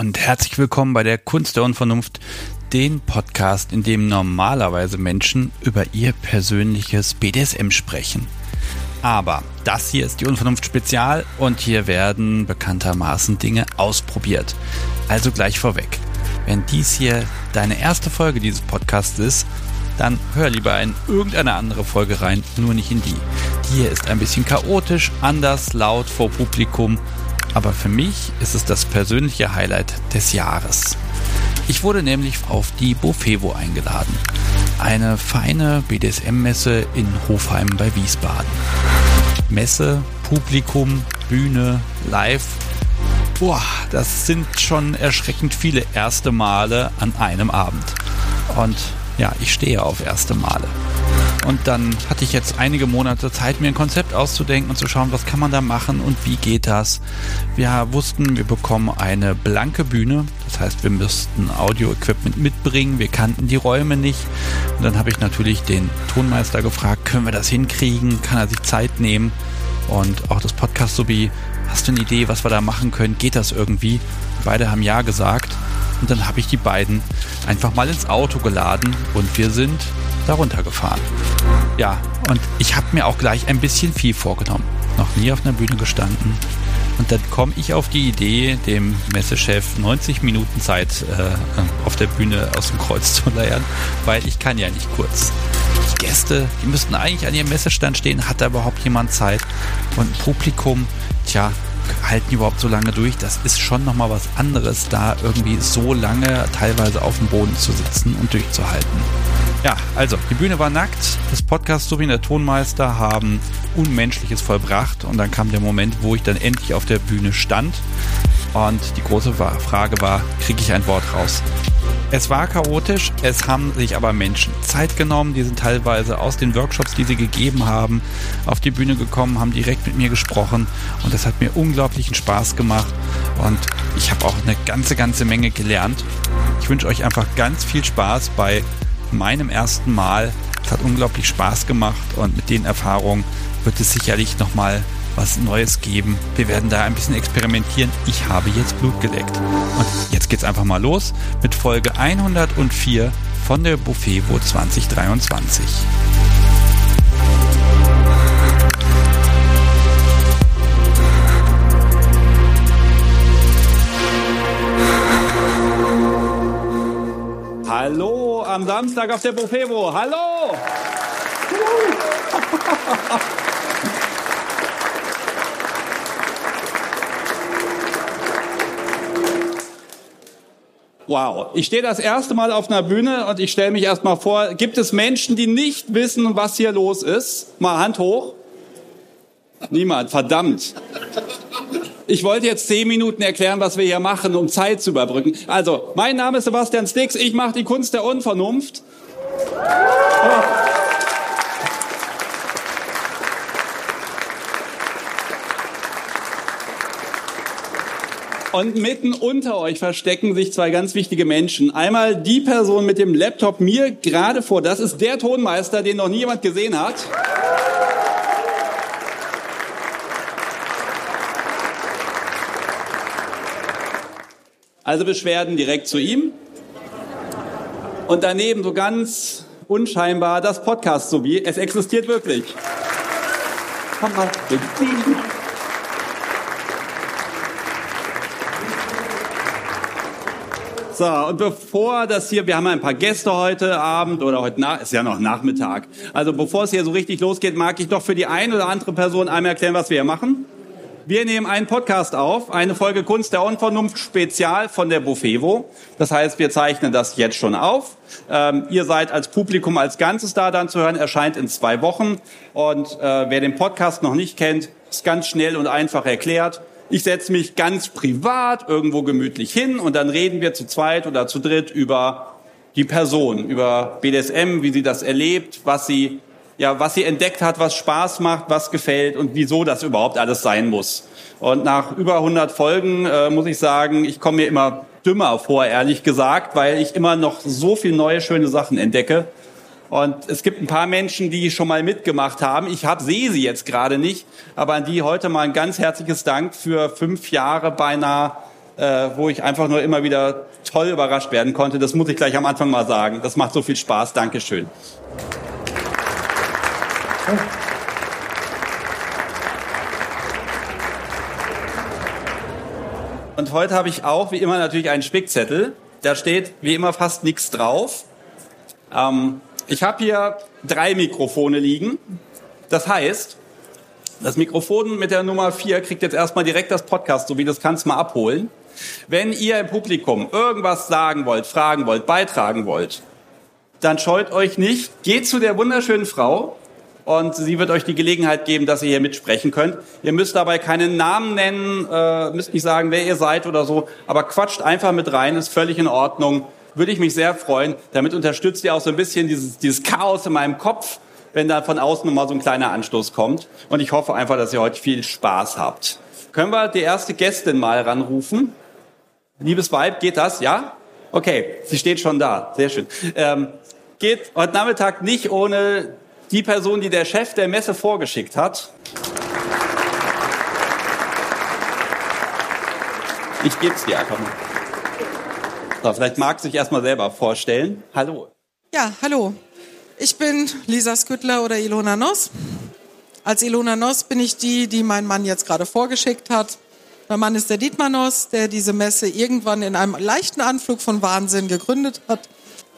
Und herzlich willkommen bei der Kunst der Unvernunft, den Podcast, in dem normalerweise Menschen über ihr persönliches BDSM sprechen. Aber das hier ist die Unvernunft Spezial und hier werden bekanntermaßen Dinge ausprobiert. Also gleich vorweg. Wenn dies hier deine erste Folge dieses Podcasts ist, dann hör lieber in irgendeine andere Folge rein, nur nicht in die. Die hier ist ein bisschen chaotisch, anders, laut vor Publikum aber für mich ist es das persönliche Highlight des Jahres. Ich wurde nämlich auf die Bofevo eingeladen. Eine feine BDSM-Messe in Hofheim bei Wiesbaden. Messe, Publikum, Bühne, Live. Boah, das sind schon erschreckend viele erste Male an einem Abend. Und ja, ich stehe auf erste Male. Und dann hatte ich jetzt einige Monate Zeit, mir ein Konzept auszudenken und zu schauen, was kann man da machen und wie geht das. Wir wussten, wir bekommen eine blanke Bühne. Das heißt, wir müssten Audio-Equipment mitbringen. Wir kannten die Räume nicht. Und dann habe ich natürlich den Tonmeister gefragt, können wir das hinkriegen? Kann er sich Zeit nehmen? Und auch das Podcast sowie, hast du eine Idee, was wir da machen können? Geht das irgendwie? Beide haben Ja gesagt. Und dann habe ich die beiden einfach mal ins Auto geladen und wir sind darunter gefahren. Ja, und ich habe mir auch gleich ein bisschen viel vorgenommen. Noch nie auf einer Bühne gestanden. Und dann komme ich auf die Idee, dem Messechef 90 Minuten Zeit äh, auf der Bühne aus dem Kreuz zu leiern, weil ich kann ja nicht kurz. Die Gäste, die müssten eigentlich an ihrem Messestand stehen. Hat da überhaupt jemand Zeit? Und Publikum, tja, halten die überhaupt so lange durch? Das ist schon nochmal was anderes, da irgendwie so lange teilweise auf dem Boden zu sitzen und durchzuhalten. Ja, also, die Bühne war nackt, das Podcast sowie der Tonmeister haben Unmenschliches vollbracht und dann kam der Moment, wo ich dann endlich auf der Bühne stand und die große Frage war, kriege ich ein Wort raus? Es war chaotisch, es haben sich aber Menschen Zeit genommen, die sind teilweise aus den Workshops, die sie gegeben haben, auf die Bühne gekommen, haben direkt mit mir gesprochen und das hat mir unglaublichen Spaß gemacht und ich habe auch eine ganze, ganze Menge gelernt. Ich wünsche euch einfach ganz viel Spaß bei meinem ersten Mal. Es hat unglaublich Spaß gemacht und mit den Erfahrungen wird es sicherlich nochmal was Neues geben. Wir werden da ein bisschen experimentieren. Ich habe jetzt Blut geleckt. Und jetzt geht's einfach mal los mit Folge 104 von der Buffevo 2023. Hallo am Samstag auf der Buffevo. Hallo! Wow, ich stehe das erste Mal auf einer Bühne und ich stelle mich erstmal vor, gibt es Menschen, die nicht wissen, was hier los ist? Mal Hand hoch. Niemand, verdammt. Ich wollte jetzt zehn Minuten erklären, was wir hier machen, um Zeit zu überbrücken. Also, mein Name ist Sebastian Stix, ich mache die Kunst der Unvernunft. Und mitten unter euch verstecken sich zwei ganz wichtige Menschen. Einmal die Person mit dem Laptop mir gerade vor. Das ist der Tonmeister, den noch nie jemand gesehen hat. Also Beschwerden direkt zu ihm. Und daneben so ganz unscheinbar das Podcast sowie. Es existiert wirklich. Komm mal. So, und bevor das hier, wir haben ein paar Gäste heute Abend oder heute Nacht, ist ja noch Nachmittag. Also bevor es hier so richtig losgeht, mag ich doch für die eine oder andere Person einmal erklären, was wir hier machen. Wir nehmen einen Podcast auf, eine Folge Kunst der Unvernunft Spezial von der Bufevo. Das heißt, wir zeichnen das jetzt schon auf. Ähm, ihr seid als Publikum als Ganzes da dann zu hören, erscheint in zwei Wochen. Und äh, wer den Podcast noch nicht kennt, ist ganz schnell und einfach erklärt. Ich setze mich ganz privat irgendwo gemütlich hin und dann reden wir zu zweit oder zu dritt über die Person, über BDSM, wie sie das erlebt, was sie ja, was sie entdeckt hat, was Spaß macht, was gefällt und wieso das überhaupt alles sein muss. Und nach über 100 Folgen äh, muss ich sagen, ich komme mir immer dümmer vor, ehrlich gesagt, weil ich immer noch so viel neue, schöne Sachen entdecke. Und es gibt ein paar Menschen, die schon mal mitgemacht haben. Ich hab, sehe sie jetzt gerade nicht, aber an die heute mal ein ganz herzliches Dank für fünf Jahre beinahe äh, wo ich einfach nur immer wieder toll überrascht werden konnte. Das muss ich gleich am Anfang mal sagen. Das macht so viel Spaß. Dankeschön. Und heute habe ich auch, wie immer, natürlich einen Spickzettel. Da steht, wie immer, fast nichts drauf. Ähm, ich habe hier drei Mikrofone liegen. Das heißt, das Mikrofon mit der Nummer vier kriegt jetzt erstmal direkt das Podcast, so wie das kannst mal abholen. Wenn ihr im Publikum irgendwas sagen wollt, fragen wollt, beitragen wollt, dann scheut euch nicht, geht zu der wunderschönen Frau und sie wird euch die Gelegenheit geben, dass ihr hier mitsprechen könnt. Ihr müsst dabei keinen Namen nennen, äh, müsst nicht sagen, wer ihr seid oder so, aber quatscht einfach mit rein, ist völlig in Ordnung. Würde ich mich sehr freuen. Damit unterstützt ihr auch so ein bisschen dieses, dieses Chaos in meinem Kopf, wenn da von außen nochmal so ein kleiner Anstoß kommt. Und ich hoffe einfach, dass ihr heute viel Spaß habt. Können wir die erste Gästin mal ranrufen? Liebes Weib, geht das? Ja? Okay, sie steht schon da. Sehr schön. Ähm, geht heute Nachmittag nicht ohne die Person, die der Chef der Messe vorgeschickt hat. Ich gebe es dir einfach mal. So, vielleicht mag sich erstmal selber vorstellen. Hallo. Ja, hallo. Ich bin Lisa Sküttler oder Ilona Noss. Als Ilona Noss bin ich die, die mein Mann jetzt gerade vorgeschickt hat. Mein Mann ist der Dietmar Noss, der diese Messe irgendwann in einem leichten Anflug von Wahnsinn gegründet hat.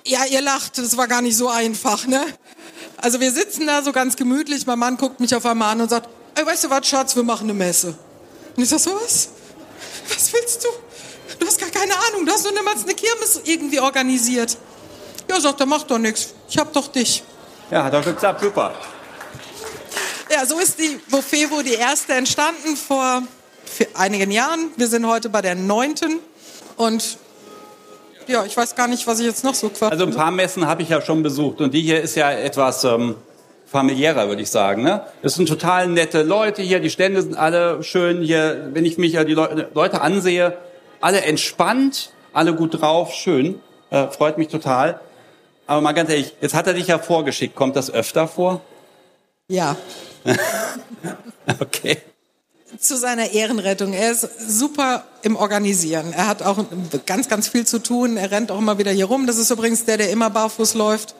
Ja, ihr lacht, das war gar nicht so einfach, ne? Also wir sitzen da so ganz gemütlich, mein Mann guckt mich auf einmal an und sagt, ey, weißt du was, Schatz, wir machen eine Messe. Und ich sag so, was? Was willst du? Du hast gar keine Ahnung, du hast nur niemals eine Kirmes irgendwie organisiert. Ja, sagt er, mach doch nichts, ich hab doch dich. Ja, hat doch geklappt, super. Ja, so ist die Bofevo, die erste, entstanden vor einigen Jahren. Wir sind heute bei der neunten und ja, ich weiß gar nicht, was ich jetzt noch so quatsche. Also ein paar Messen habe ich ja schon besucht und die hier ist ja etwas ähm, familiärer, würde ich sagen. Ne? Das sind total nette Leute hier, die Stände sind alle schön hier. Wenn ich mich ja die Le Leute ansehe, alle entspannt, alle gut drauf, schön, äh, freut mich total. Aber mal ganz ehrlich, jetzt hat er dich ja vorgeschickt. Kommt das öfter vor? Ja. okay zu seiner Ehrenrettung. Er ist super im Organisieren. Er hat auch ganz, ganz viel zu tun. Er rennt auch immer wieder hier rum. Das ist übrigens der, der immer barfuß läuft.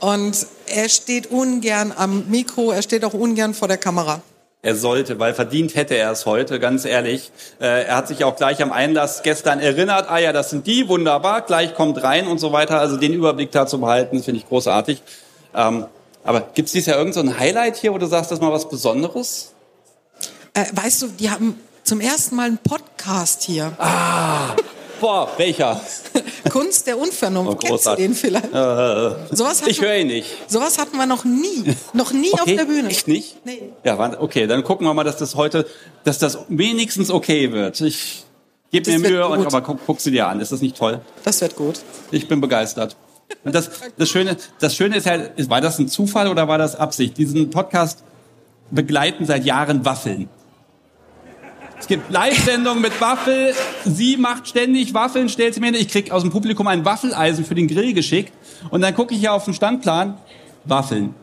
Und er steht ungern am Mikro. Er steht auch ungern vor der Kamera. Er sollte, weil verdient hätte er es heute, ganz ehrlich. Äh, er hat sich auch gleich am Einlass gestern erinnert, ah ja, das sind die, wunderbar, gleich kommt rein und so weiter. Also den Überblick da zu behalten, finde ich großartig. Ähm, aber gibt es dieses Jahr irgend so ein Highlight hier, wo du sagst, das ist mal was Besonderes? Äh, weißt du, die haben zum ersten Mal einen Podcast hier. Ah, boah, welcher? Kunst der Unvernunft. Oh, Kennst du den vielleicht? Äh, sowas ich höre ihn nicht. Sowas hatten wir noch nie. Noch nie okay, auf der Bühne. Echt nicht? Nee. Ja, okay, dann gucken wir mal, dass das heute, dass das wenigstens okay wird. Ich gebe mir Mühe, und, aber guck, guck sie dir an. Ist das nicht toll? Das wird gut. Ich bin begeistert. Und das, das Schöne, das Schöne ist ja, war das ein Zufall oder war das Absicht? Diesen Podcast begleiten seit Jahren Waffeln. Es gibt Live-Sendungen mit Waffel. Sie macht ständig Waffeln, stellt sie mir hin. Ich krieg aus dem Publikum ein Waffeleisen für den Grill geschickt. Und dann gucke ich hier auf den Standplan. Waffeln.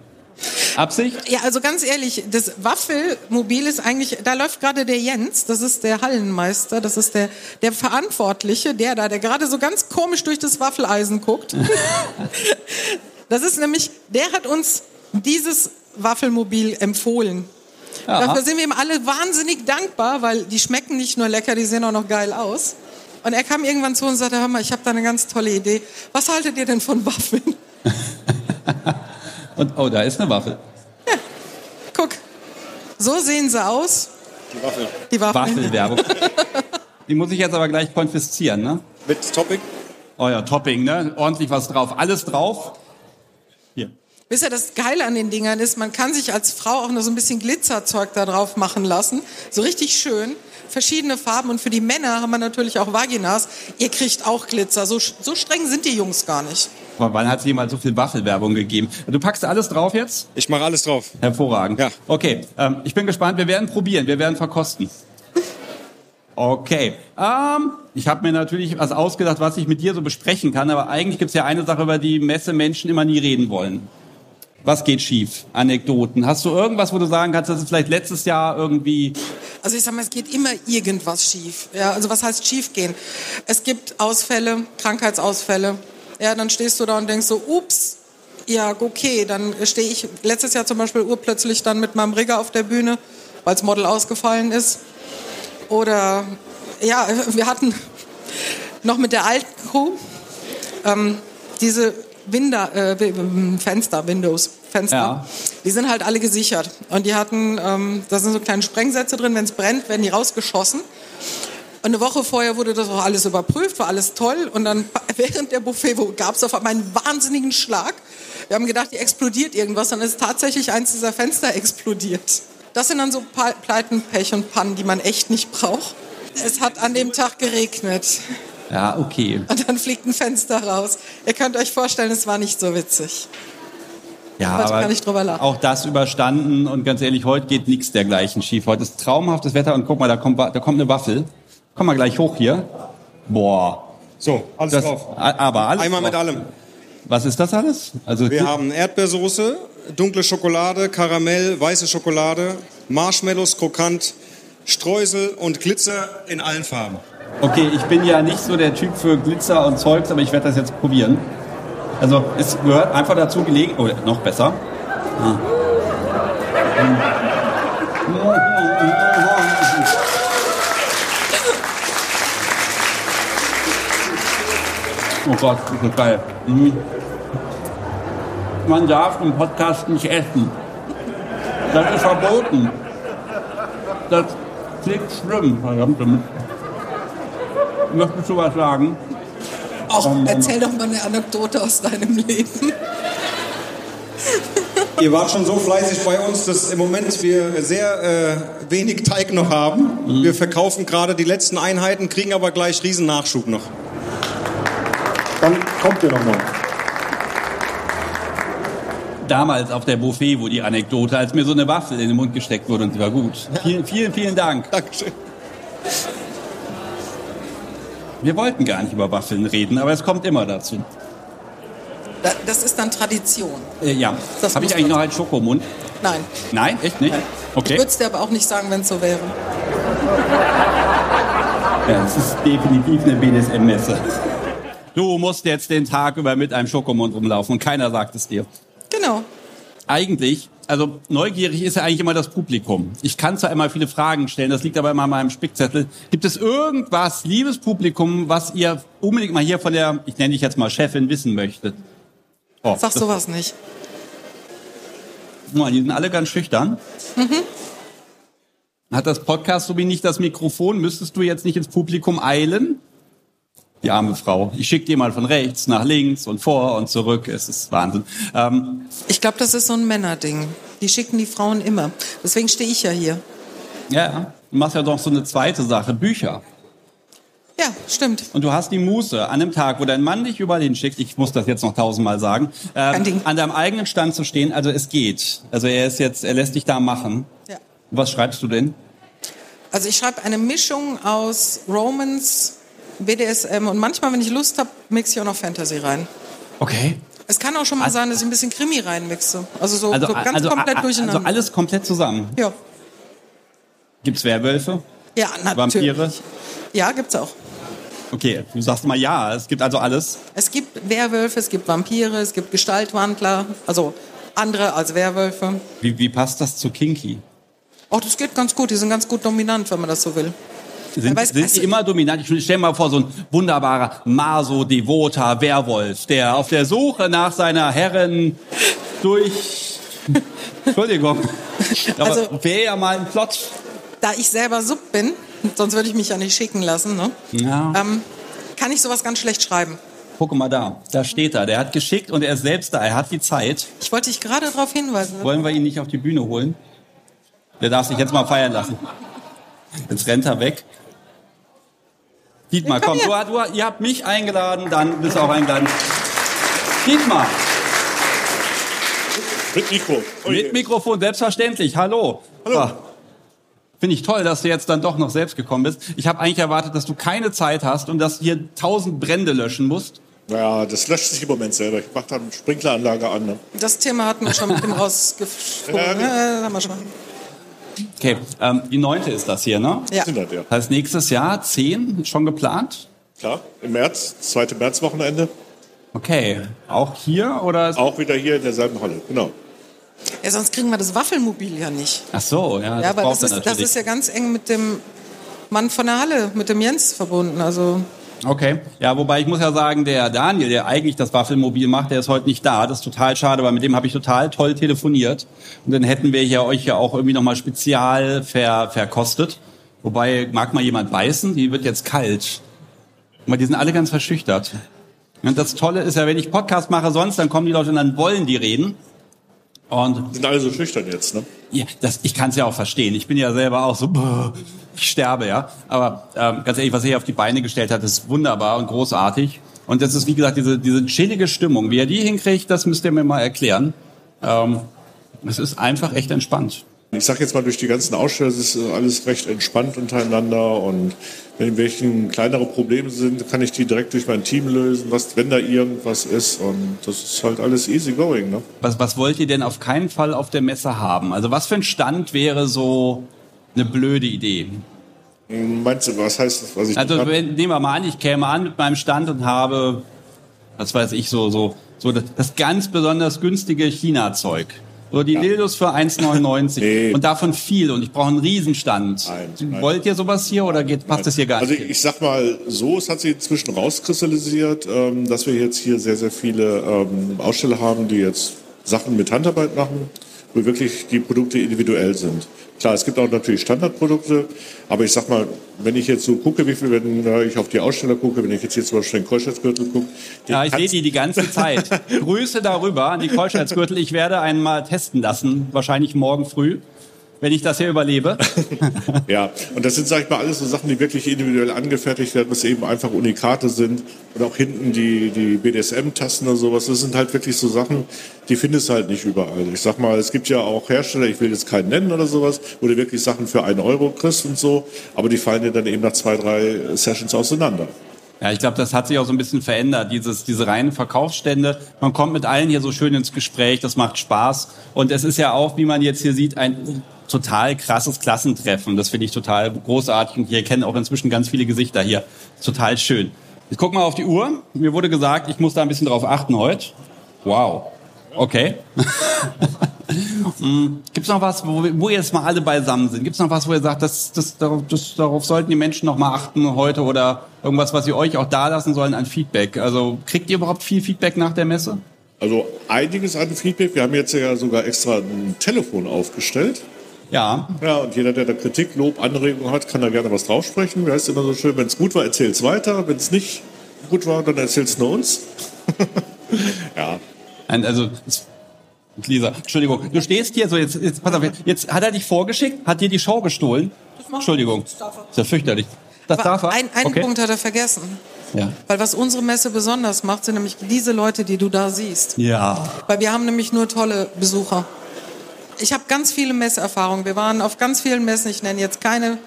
Absicht? Ja, also ganz ehrlich, das Waffelmobil ist eigentlich, da läuft gerade der Jens, das ist der Hallenmeister, das ist der, der Verantwortliche, der da, der gerade so ganz komisch durch das Waffeleisen guckt. das ist nämlich, der hat uns dieses Waffelmobil empfohlen. Aha. Dafür sind wir ihm alle wahnsinnig dankbar, weil die schmecken nicht nur lecker, die sehen auch noch geil aus. Und er kam irgendwann zu uns und sagte, hör mal, ich habe da eine ganz tolle Idee. Was haltet ihr denn von Waffeln? und, oh, da ist eine Waffel. Ja, guck. So sehen sie aus. Die Waffel. Die Waffel. Waffelwerbung. Die muss ich jetzt aber gleich konfiszieren, ne? Mit Topping? Oh ja, Topping, ne? Ordentlich was drauf. Alles drauf. Wisst ihr, das Geile an den Dingern ist, man kann sich als Frau auch noch so ein bisschen Glitzerzeug da drauf machen lassen. So richtig schön. Verschiedene Farben. Und für die Männer haben wir natürlich auch Vaginas. Ihr kriegt auch Glitzer. So, so streng sind die Jungs gar nicht. Aber wann hat es jemals so viel Waffelwerbung gegeben? Du packst alles drauf jetzt? Ich mache alles drauf. Hervorragend. Ja. Okay, ähm, ich bin gespannt. Wir werden probieren. Wir werden verkosten. Okay. Ähm, ich habe mir natürlich was ausgedacht, was ich mit dir so besprechen kann, aber eigentlich gibt es ja eine Sache, über die Messemenschen immer nie reden wollen. Was geht schief? Anekdoten. Hast du irgendwas, wo du sagen kannst, das ist vielleicht letztes Jahr irgendwie Also ich sag mal, es geht immer irgendwas schief. Ja, also was heißt schief gehen? Es gibt Ausfälle, Krankheitsausfälle. Ja, dann stehst du da und denkst so, ups, ja, okay, dann stehe ich letztes Jahr zum Beispiel urplötzlich dann mit meinem Rigger auf der Bühne, weil das Model ausgefallen ist. Oder ja, wir hatten noch mit der alten Crew ähm, diese Winder, äh, Fenster, Windows, Fenster, Ja. die sind halt alle gesichert. Und die hatten, ähm, da sind so kleine Sprengsätze drin, wenn es brennt, werden die rausgeschossen. Und eine Woche vorher wurde das auch alles überprüft, war alles toll. Und dann während der Buffet gab es auf einmal einen wahnsinnigen Schlag. Wir haben gedacht, die explodiert irgendwas. Dann ist tatsächlich eins dieser Fenster explodiert. Das sind dann so Pleiten, Pech und Pannen, die man echt nicht braucht. Es hat an dem Tag geregnet. Ja, okay. Und dann fliegt ein Fenster raus. Ihr könnt euch vorstellen, es war nicht so witzig. Ja, Heute aber kann ich drüber lachen. auch das überstanden und ganz ehrlich, heute geht nichts dergleichen schief. Heute ist traumhaftes Wetter und guck mal, da kommt, da kommt eine Waffel. Komm mal gleich hoch hier. Boah. So, alles Das, drauf. aber alles Einmal mit drauf. allem. Was ist das alles? Also Wir haben Erdbeersoße, dunkle Schokolade, Karamell, weiße Schokolade, Marshmallows, krokant, Streusel und Glitzer in allen Farben. Okay, ich bin ja nicht so der Typ für Glitzer und Zeugs, aber ich werde das jetzt probieren. Also es gehört einfach dazu gelegen, oder noch besser. Ah. Oh Gott, ist das geil. Mhm. Man darf im Podcast nicht essen. Das ist verboten. Das klingt schlimm. Verdammte Mist. Möchtest du was sagen? Auch erzähl doch mal eine Anekdote aus deinem Leben. Ihr wart schon so fleißig bei uns, dass im Moment wir sehr äh, wenig Teig noch haben. Wir verkaufen gerade die letzten Einheiten, kriegen aber gleich riesen Nachschub noch. Dann kommt ihr noch mal. Damals auf der Buffet, wo die Anekdote, als mir so eine Waffel in den Mund gesteckt wurde und sie war gut. Vielen, vielen, vielen Dank. Dankeschön. Wir wollten gar nicht über Waffeln reden, aber es kommt immer dazu. Da- Das ist dann Tradition. Äh, ja, Das habe ich eigentlich noch einen Schokomund? Nein. Nein, echt nicht? Ich Okay. würde es dir aber auch nicht sagen, wenn es so wäre. Ja, das ist definitiv eine BDSM-Messe. Du musst jetzt den Tag über mit einem Schokomund rumlaufen und keiner sagt es dir. Genau. eigentlich, also neugierig ist ja eigentlich immer das Publikum. Ich kann zwar immer viele Fragen stellen, das liegt aber immer an meinem Spickzettel. Gibt es irgendwas, liebes Publikum, was ihr unbedingt mal hier von der, ich nenne dich jetzt mal Chefin, wissen möchtet? Oh, Sag sowas nicht. das- die sind alle ganz schüchtern. Hat das Podcast so wie nicht das Mikrofon? Müsstest du jetzt nicht ins Publikum eilen? Die arme Frau. Ich schicke dir mal von rechts nach links und vor und zurück. Es ist Wahnsinn. Ähm, Ich glaube, das ist so ein Männerding. Die schicken die Frauen immer. Deswegen stehe ich ja hier. ja, du machst ja doch so eine zweite Sache, Bücher. Ja, stimmt. Und du hast die Muße, an einem Tag, wo dein Mann dich überall hinschickt, ich muss das jetzt noch tausendmal sagen, ähm, an deinem eigenen Stand zu stehen. Also es geht. Also er ist jetzt, er lässt dich da machen. Ja. Was schreibst du denn? Also ich schreibe eine Mischung aus Romans, BDSM und manchmal, wenn ich Lust habe, mixe ich auch noch Fantasy rein. Okay. Es kann auch schon mal sein, dass ich ein bisschen Krimi reinmixe. Also so, Also, so ganz also, komplett a- durcheinander. also alles komplett zusammen. ja. Gibt's Werwölfe? ja, natürlich. Vampire? Ja, gibt's auch. Okay, du sagst mal ja, es gibt also alles. Es gibt Werwölfe, es gibt Vampire, es gibt Gestaltwandler, also andere als Werwölfe. Wie, wie passt das zu Kinky? Auch das geht ganz gut, die sind ganz gut dominant, wenn man das so will. Sind, weiß- sind weißt die du- immer dominant? Ich stell mal vor, so ein wunderbarer, maso-devoter Werwolf, der auf der Suche nach seiner Herrin durch... Entschuldigung. Aber Also- wäre ja mal ein Plot. Da ich selber Sub bin, sonst würde ich mich ja nicht schicken lassen, ne? Ja. ähm, kann ich sowas ganz schlecht schreiben. Guck mal da, da steht er. Der hat geschickt und er ist selbst da. Er hat die Zeit. Ich wollte dich gerade darauf hinweisen. Wollen wir ihn nicht auf die Bühne holen? Der darf sich jetzt mal feiern lassen. Jetzt rennt er weg. Dietmar, komm du, du, ihr habt mich eingeladen, dann bist du auch eingeladen. Dietmar, Mit Mikro. mit Mikrofon, selbstverständlich. Hallo. Hallo. Finde ich toll, dass du jetzt dann doch noch selbst gekommen bist. Ich habe eigentlich erwartet, dass du keine Zeit hast und dass du hier tausend Brände löschen musst. Naja, das löscht sich im Moment selber. Ich mache da eine Sprinkleranlage an. Ne? Das Thema hatten wir schon mit dem rausgesprungen. Ja. Ja, haben wir schon. Okay, ähm, die neunte ist das hier, ne? Ja. Sind das, ja. Das heißt, nächstes Jahr zehn schon geplant? Klar, im März, zweite Märzwochenende. Okay, auch hier oder? Auch wieder hier in derselben Halle, genau. Ja, sonst kriegen wir das Waffelmobil ja nicht. Ach so, ja, Ja, das aber das ist, das ist ja ganz eng mit dem Mann von der Halle, mit dem Jens verbunden. Also Okay, ja, wobei ich muss ja sagen, der Daniel, der eigentlich das Waffelmobil macht, der ist heute nicht da. Das ist total schade, weil mit dem habe ich total toll telefoniert. Und dann hätten wir hier euch ja auch irgendwie nochmal spezial ver, verkostet. Wobei, mag mal jemand beißen? Die wird jetzt kalt. Aber die sind alle ganz verschüchtert. Und das Tolle ist ja, wenn ich Podcast mache sonst, dann kommen die Leute und dann wollen die reden. Und Sind alle so schüchtern jetzt, ne? ja, das, ich kann es ja auch verstehen. Ich bin ja selber auch so, "Brr, ich sterbe, ja. Aber ähm, ganz ehrlich, was er hier auf die Beine gestellt hat, ist wunderbar und großartig. Und das ist, wie gesagt, diese, diese chillige Stimmung. Wie er die hinkriegt, das müsst ihr mir mal erklären. Ähm, es ist einfach echt entspannt. Ich sag jetzt mal, durch die ganzen Aussteller ist äh, alles recht entspannt untereinander und wenn welchen kleinere Probleme sind, kann ich die direkt durch mein Team lösen, was, wenn da irgendwas ist und das ist halt alles easy going, ne? Was, was wollt ihr denn auf keinen Fall auf der Messe haben? Also was für ein Stand wäre so eine blöde Idee? Meinst du, was heißt das, was ich Also wenn, nehmen wir mal an, ich käme an mit meinem Stand und habe, was weiß ich, so so so das, das ganz besonders günstige China-Zeug. So die Dildos für 1,99 Nee. und davon viel und ich brauche einen Riesenstand. Nein, nein. Wollt ihr sowas hier oder geht, passt das hier gar Also nicht? ich sag mal so, es hat sich inzwischen rauskristallisiert, ähm, dass wir jetzt hier sehr, sehr viele ähm, Aussteller haben, die jetzt Sachen mit Handarbeit machen, wo wirklich die Produkte individuell sind. Klar, es gibt auch natürlich Standardprodukte, aber ich sag mal, wenn ich jetzt so gucke, wie viel, wenn äh, ich auf die Aussteller gucke, wenn ich jetzt hier zum Beispiel den Keuschheitsgürtel gucke, Ja, ich sehe die die ganze Zeit. Grüße darüber an die Keuschheitsgürtel. Ich werde einen mal testen lassen, wahrscheinlich morgen früh, wenn ich das hier überlebe. Ja, und das sind, sag ich mal, alles so Sachen, die wirklich individuell angefertigt werden, was eben einfach Unikate sind. Und auch hinten die, die BDSM-Tasten oder sowas. Das sind halt wirklich so Sachen, die findest du halt nicht überall. Ich sag mal, es gibt ja auch Hersteller, ich will jetzt keinen nennen oder sowas, wo du wirklich Sachen für einen Euro kriegst und so. Aber die fallen dir dann eben nach zwei, drei Sessions auseinander. Ja, ich glaube, das hat sich auch so ein bisschen verändert, dieses, diese reinen Verkaufsstände. Man kommt mit allen hier so schön ins Gespräch, das macht Spaß. Und es ist ja auch, wie man jetzt hier sieht, ein total krasses Klassentreffen. Das finde ich total großartig. Und hier kennen auch inzwischen ganz viele Gesichter hier. Total schön. Ich guck mal auf die Uhr. Mir wurde gesagt, ich muss da ein bisschen drauf achten heute. Wow. Okay. Hm, Gibt's noch was, wo, wo ihr jetzt mal alle beisammen sind? Gibt's noch was, wo ihr sagt, das, das, darauf, das, darauf sollten die Menschen noch mal achten heute oder irgendwas, was sie euch auch da lassen sollen an Feedback? Also kriegt ihr überhaupt viel Feedback nach der Messe? Also einiges an Feedback. Wir haben jetzt ja sogar extra ein Telefon aufgestellt. Ja. Ja, und jeder, der da Kritik, Lob, Anregungen hat, kann da gerne was draufsprechen. Wie heißt immer so schön, wenn es gut war, erzähl's weiter. Wenn es nicht gut war, dann erzähl's nur uns. ja, Ein- Also, es- Lisa, Entschuldigung, du stehst hier so, jetzt, jetzt, pass auf, jetzt hat er dich vorgeschickt, hat dir die Show gestohlen. Entschuldigung. Ist ja fürchterlich. Das darf er? Ein, einen okay. Punkt hat er vergessen. Ja. Weil was unsere Messe besonders macht, sind nämlich diese Leute, die du da siehst. Ja. Weil wir haben nämlich nur tolle Besucher. Ich habe ganz viele Messeerfahrungen. Wir waren auf ganz vielen Messen. Ich nenne jetzt keine,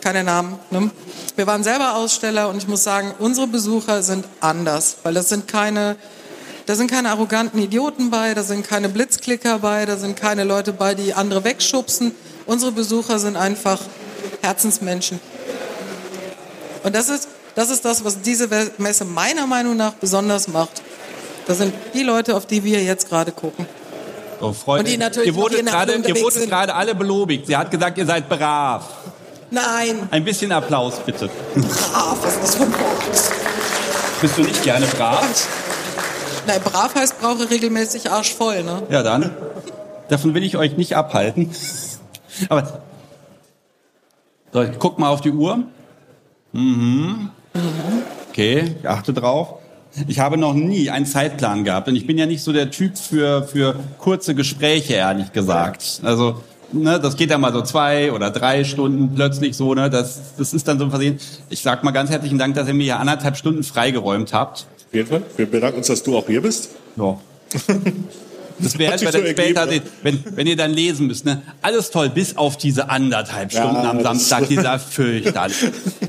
keine Namen. Ne? Wir waren selber Aussteller und ich muss sagen, unsere Besucher sind anders. Weil das sind keine, da sind keine arroganten Idioten bei, da sind keine Blitzklicker bei, da sind keine Leute bei, die andere wegschubsen. Unsere Besucher sind einfach Herzensmenschen. Und das ist, das ist das, was diese Messe meiner Meinung nach besonders macht. Das sind die Leute, auf die wir jetzt gerade gucken. So, Freunde, Und die natürlich ihr wurdet gerade, ihr wurdet gerade alle belobigt. Sie hat gesagt, ihr seid brav. Nein, Ein bisschen Applaus, bitte. brav, was ist das für ein Wort? Bist du nicht gerne brav? Nein, brav heißt, brauche regelmäßig Arsch voll, ne? Ja, dann. Davon will ich euch nicht abhalten. Aber so, guck mal auf die Uhr. Mhm. Okay, ich achte drauf. Ich habe noch nie einen Zeitplan gehabt und ich bin ja nicht so der Typ für, für kurze Gespräche, ehrlich gesagt. Also, ne, das geht ja mal so zwei oder drei Stunden plötzlich so, ne, das, das ist dann so ein Versehen. Ich sag mal ganz herzlichen Dank, dass ihr mir hier anderthalb Stunden freigeräumt habt. Auf jeden Fall. Wir bedanken uns, dass du auch hier bist. Ja. Das wäre halt, wenn, so später, wenn, wenn ihr dann lesen müsst, ne? Alles toll, bis auf diese anderthalb Ja, Stunden am das- Samstag, dieser fürchterlich.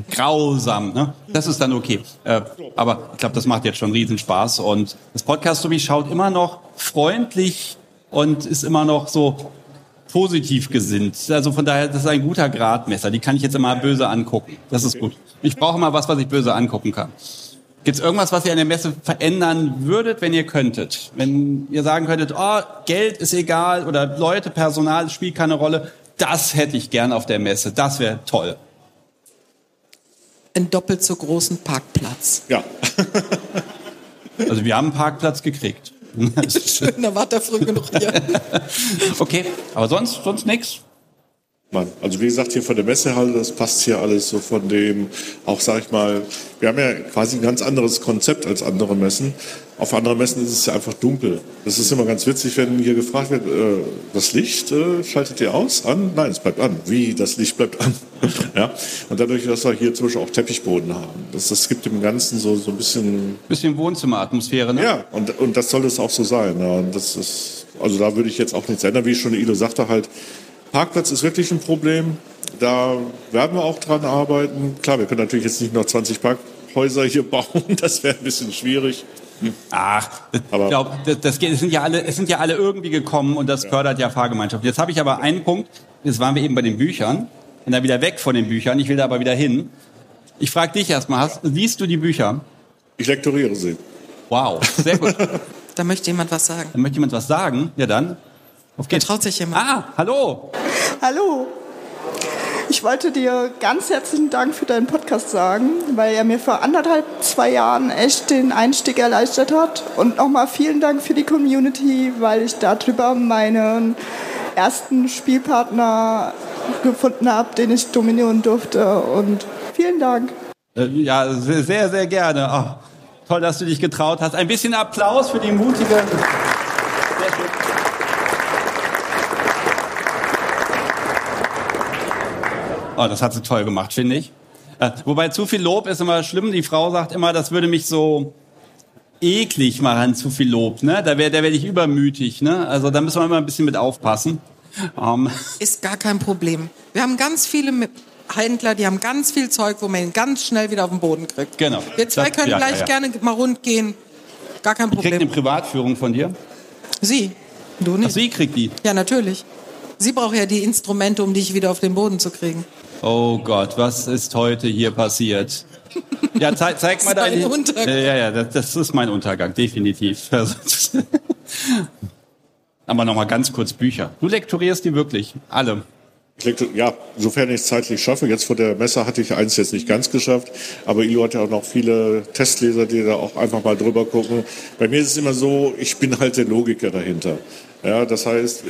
Grausam, ne? Das ist dann okay. Äh, aber ich glaube, das macht jetzt schon Riesenspaß. Und das Podcast so wie schaut immer noch freundlich und ist immer noch so positiv gesinnt. Also von daher, das ist ein guter Gradmesser. Die kann ich jetzt immer böse angucken. Das ist gut. Ich brauche mal was, was ich böse angucken kann. Gibt es irgendwas, was ihr an der Messe verändern würdet, wenn ihr könntet? Wenn ihr sagen könntet, oh, Geld ist egal oder Leute, Personal spielt keine Rolle. Das hätte ich gern auf der Messe. Das wäre toll. Einen doppelt so großen Parkplatz. Ja. also wir haben einen Parkplatz gekriegt. Schön, da war der früh genug hier. okay, aber sonst, sonst nichts. Mann. Also wie gesagt, hier von der Messehalle, das passt hier alles so von dem, auch sag ich mal, wir haben ja quasi ein ganz anderes Konzept als andere Messen. Auf anderen Messen ist es ja einfach dunkel. Das ist immer ganz witzig, wenn hier gefragt wird, äh, das Licht äh, schaltet ihr aus, an? Nein, es bleibt an. Wie, das Licht bleibt an? ja. Und dadurch, dass wir hier zum Beispiel auch Teppichboden haben, das, das gibt dem Ganzen so, so ein bisschen... Bisschen Wohnzimmeratmosphäre, ne? Ja, und, und das soll es auch so sein. Ja. Und das ist, also da würde ich jetzt auch nichts ändern. Wie schon Ilo sagte, halt, Parkplatz ist wirklich ein Problem. Da werden wir auch dran arbeiten. Klar, wir können natürlich jetzt nicht noch 20 Parkhäuser hier bauen. Das wäre ein bisschen schwierig. Ach, aber ich glaube, das, das, das, sind ja alle, es sind ja alle irgendwie gekommen und das ja. fördert ja Fahrgemeinschaft. Jetzt habe ich aber einen Punkt. Jetzt waren wir eben bei den Büchern und dann wieder weg von den Büchern. Ich will da aber wieder hin. Ich frage dich erstmal, hast, liest du die Bücher? Ich lektoriere sie. Wow, sehr gut. da möchte jemand was sagen. Da möchte jemand was sagen. Ja dann. Auf geht's. Da traut sich jemand. Ah, hallo. Hallo. Ich wollte dir ganz herzlichen Dank für deinen Podcast sagen, weil er mir vor anderthalb, zwei Jahren echt den Einstieg erleichtert hat. Und nochmal vielen Dank für die Community, weil ich darüber meinen ersten Spielpartner gefunden habe, den ich dominieren durfte. Und vielen Dank. Äh, ja, sehr, sehr gerne. Oh, toll, dass du dich getraut hast. Ein bisschen Applaus für die mutige. Sehr schön. Oh, das hat sie toll gemacht, finde ich. Äh, wobei zu viel Lob ist immer schlimm. Die Frau sagt immer, das würde mich so eklig machen, zu viel Lob. Ne? Da wäre da wär ich übermütig. Ne? Also da müssen wir immer ein bisschen mit aufpassen. Ähm, ist gar kein Problem. Wir haben ganz viele Händler, die haben ganz viel Zeug, wo man ihn ganz schnell wieder auf den Boden kriegt. Genau. Wir zwei das, können ja, gleich ja, ja. gerne mal rund gehen. Gar kein Problem. Ich krieg eine Privatführung von dir? Sie. Du nicht. Ach, sie kriegt die? Ja, natürlich. Sie braucht ja die Instrumente, um dich wieder auf den Boden zu kriegen. Oh Gott, was ist heute hier passiert? Ja, zeig, zeig mal deinen Untergang. Ja, ja, das, das, ist mein Untergang, definitiv. Aber nochmal ganz kurz Bücher. Du lektorierst die wirklich, alle. Ja, sofern ich es zeitlich schaffe. Jetzt vor der Messe hatte ich eins jetzt nicht ganz geschafft, aber Ilo hat ja auch noch viele Testleser, die da auch einfach mal drüber gucken. Bei mir ist es immer so, ich bin halt der Logiker dahinter. Ja, das heißt,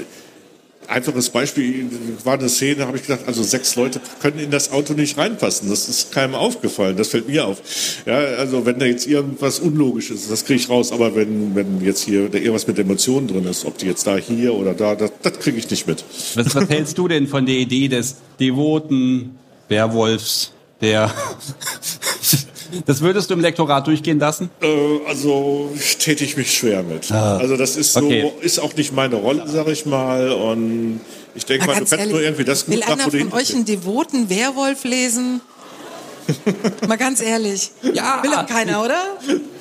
einfaches Beispiel war eine Szene, habe ich gedacht, also sechs Leute können in das Auto nicht reinpassen. Das ist keinem aufgefallen. Das fällt mir auf. Ja, also wenn da jetzt irgendwas Unlogisches ist, das kriege ich raus. Aber wenn, wenn jetzt hier da irgendwas mit Emotionen drin ist, ob die jetzt da hier oder da, das, das kriege ich nicht mit. Was, was hältst du denn von der Idee des devoten Werwolfs, der das würdest du im Lektorat durchgehen lassen? Äh, also täte ich mich schwer mit. Ah. Also das ist so, okay. ist auch nicht meine Rolle, sag ich mal. Und ich denke mal, du kannst ehrlich, nur irgendwie das gut Will einer von euch einen devoten Werwolf lesen? Mal ganz ehrlich. Ja. Will auch keiner, oder?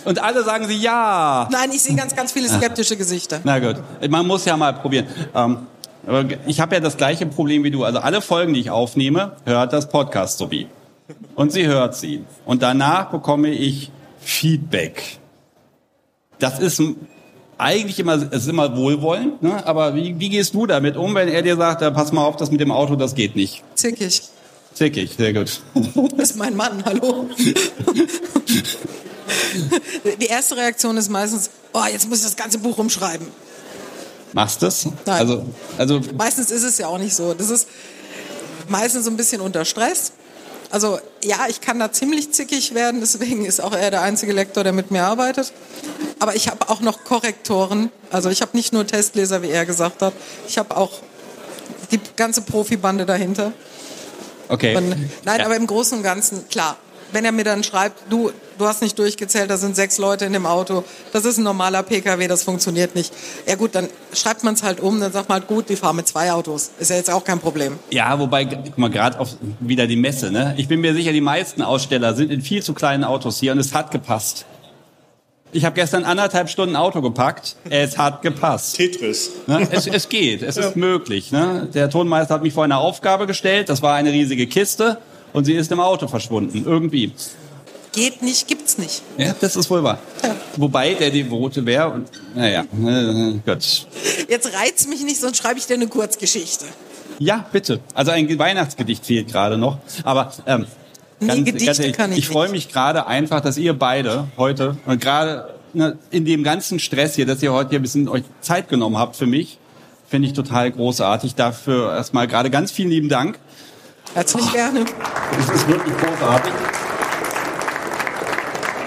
Und alle sagen sie ja. Nein, ich sehe ganz, ganz viele skeptische Gesichter. Na gut. Man muss ja mal probieren. Ähm, ich habe ja das gleiche Problem wie du. Also alle Folgen, die ich aufnehme, hört das Podcast so wie und sie hört sie. Und danach bekomme ich Feedback. Das ist eigentlich immer, es ist immer wohlwollend, ne? aber wie, wie gehst du damit um, wenn er dir sagt, ja, pass mal auf, das mit dem Auto, das geht nicht? Zickig. Zickig, sehr gut. Das ist mein Mann, hallo. Die erste Reaktion ist meistens, oh, jetzt muss ich das ganze Buch umschreiben. Machst du das? Nein. Also, also meistens ist es ja auch nicht so. Das ist meistens so ein bisschen unter Stress. Also ja, ich kann da ziemlich zickig werden, deswegen ist auch er der einzige Lektor, der mit mir arbeitet. Aber ich habe auch noch Korrektoren. Also ich habe nicht nur Testleser, wie er gesagt hat. Ich habe auch die ganze Profibande dahinter. Okay. Und, nein, ja. aber im Großen und Ganzen, klar, wenn er mir dann schreibt, du, du hast nicht durchgezählt, da sind sechs Leute in dem Auto, das ist ein normaler Pkw, das funktioniert nicht. Ja gut, dann schreibt man es halt um, dann sagt man halt, gut, die fahren mit zwei Autos. Ist ja jetzt auch kein Problem. Ja, wobei, guck mal, gerade auf wieder die Messe, ne? Ich bin mir sicher, die meisten Aussteller sind in viel zu kleinen Autos hier und es hat gepasst. Ich habe gestern anderthalb Stunden Auto gepackt. Es hat gepasst. Tetris. Ne? Es, es geht, es ist möglich. Ne? Der Tonmeister hat mich vor eine Aufgabe gestellt. Das war eine riesige Kiste und sie ist im Auto verschwunden. Irgendwie. Geht nicht, gibt's nicht. Ja, das ist wohl wahr. Wobei der Devote wäre und naja, Gott. Jetzt reizt mich nicht, sonst schreibe ich dir eine Kurzgeschichte. Ja, bitte. Also ein Weihnachtsgedicht fehlt gerade noch. Aber ähm, Nee, ganz, Gedichte ganz ehrlich, kann ich ich freue mich gerade einfach, dass ihr beide heute und gerade ne, in dem ganzen Stress hier, dass ihr heute hier ein bisschen euch Zeit genommen habt für mich, finde ich total großartig. Dafür erstmal gerade ganz vielen lieben Dank. Herzlich gerne. Das ist wirklich großartig.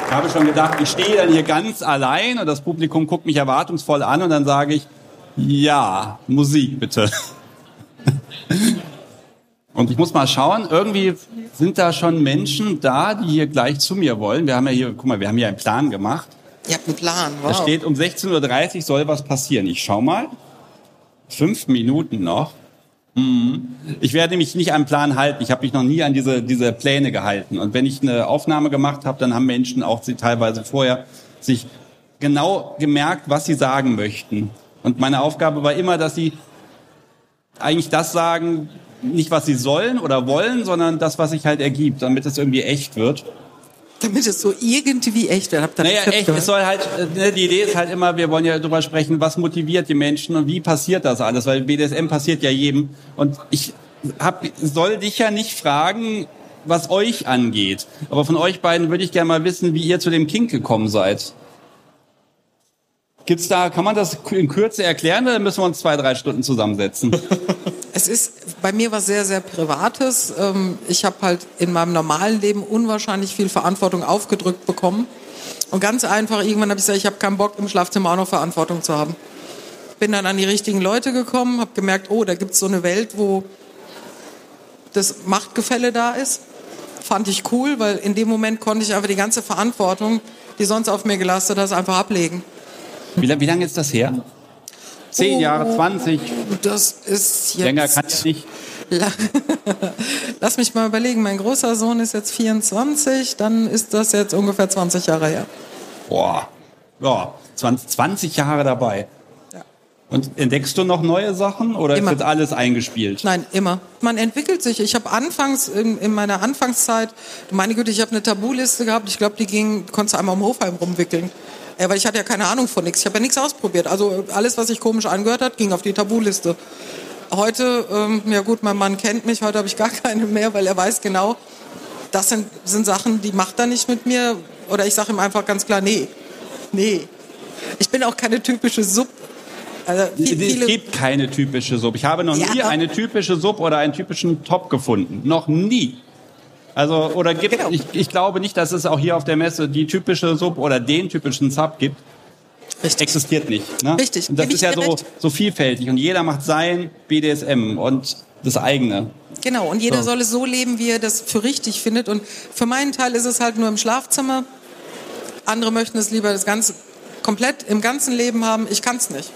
Ich habe schon gedacht, ich stehe dann hier ganz allein und das Publikum guckt mich erwartungsvoll an und dann sage ich, ja, Musik bitte. Und ich muss mal schauen, irgendwie sind da schon Menschen da, die hier gleich zu mir wollen. Wir haben ja hier, guck mal, wir haben hier einen Plan gemacht. Ihr habt einen Plan. Da Wow. steht, um 16.30 Uhr soll was passieren. Ich schau mal. Fünf Minuten noch. Mhm. Ich werde mich nicht an Plan halten. Ich habe mich noch nie an diese, diese Pläne gehalten. Und wenn ich eine Aufnahme gemacht habe, dann haben Menschen auch teilweise vorher sich genau gemerkt, was sie sagen möchten. Und meine Aufgabe war immer, dass sie eigentlich das sagen, nicht was sie sollen oder wollen, sondern das, was sich halt ergibt, damit es irgendwie echt wird. Damit es so irgendwie echt wird. Habt ihr Naja, echt, gehört? es soll halt, ne, die Idee ist halt immer, wir wollen ja darüber sprechen, was motiviert die Menschen und wie passiert das alles, weil BDSM passiert ja jedem. Und ich hab, soll dich ja nicht fragen, was euch angeht. Aber von euch beiden würde ich gerne mal wissen, wie ihr zu dem Kink gekommen seid. Gibt's da, kann man das in Kürze erklären oder müssen wir uns zwei, drei Stunden zusammensetzen? Es ist bei mir was sehr, sehr Privates. Ähm, Ich habe halt in meinem normalen Leben unwahrscheinlich viel Verantwortung aufgedrückt bekommen. Und ganz einfach, irgendwann habe ich gesagt, ich habe keinen Bock, im Schlafzimmer auch noch Verantwortung zu haben. Bin dann an die richtigen Leute gekommen, habe gemerkt, oh, da gibt es so eine Welt, wo das Machtgefälle da ist. Fand ich cool, weil in dem Moment konnte ich einfach die ganze Verantwortung, die sonst auf mir gelastet ist, einfach ablegen. Wie, wie lange ist das her? Zehn Jahre, 20? Das ist jetzt... Länger kann ich nicht. La- Lass mich mal überlegen. Mein großer Sohn ist jetzt 24, dann ist das jetzt ungefähr 20 Jahre her. Boah, ja, 20, 20 Jahre dabei. Ja. Und entdeckst du noch neue Sachen oder Immer. ist jetzt alles eingespielt? Nein, immer. Man entwickelt sich. Ich habe anfangs, in, in meiner Anfangszeit, meine Güte, ich habe eine Tabuliste gehabt. Ich glaube, die ging, konntest du einmal um Hofheim rumwickeln. Ja, weil ich hatte ja keine Ahnung von nichts. Ich habe ja nichts ausprobiert. Also alles, was sich komisch angehört hat, ging auf die Tabuliste. Heute, ähm, ja gut, mein Mann kennt mich, heute habe ich gar keine mehr, weil er weiß genau, das sind, sind Sachen, die macht er nicht mit mir. Oder ich sage ihm einfach ganz klar, nee, nee. Ich bin auch keine typische Sub. Also es gibt keine typische Sub. Ich habe noch Ja. nie eine typische Sub oder einen typischen Top gefunden. Noch nie. Also, oder gibt, Genau. ich, ich glaube nicht, dass es auch hier auf der Messe die typische Sub oder den typischen Sub gibt. Richtig. Existiert nicht. Ne? Richtig, Und das gebe ist ja so, recht. so vielfältig und jeder macht sein BDSM und das eigene. Genau, und jeder So. soll es so leben, wie er das für richtig findet. Und für meinen Teil ist es halt nur im Schlafzimmer. Andere möchten es lieber das Ganze komplett im ganzen Leben haben. Ich kann es nicht.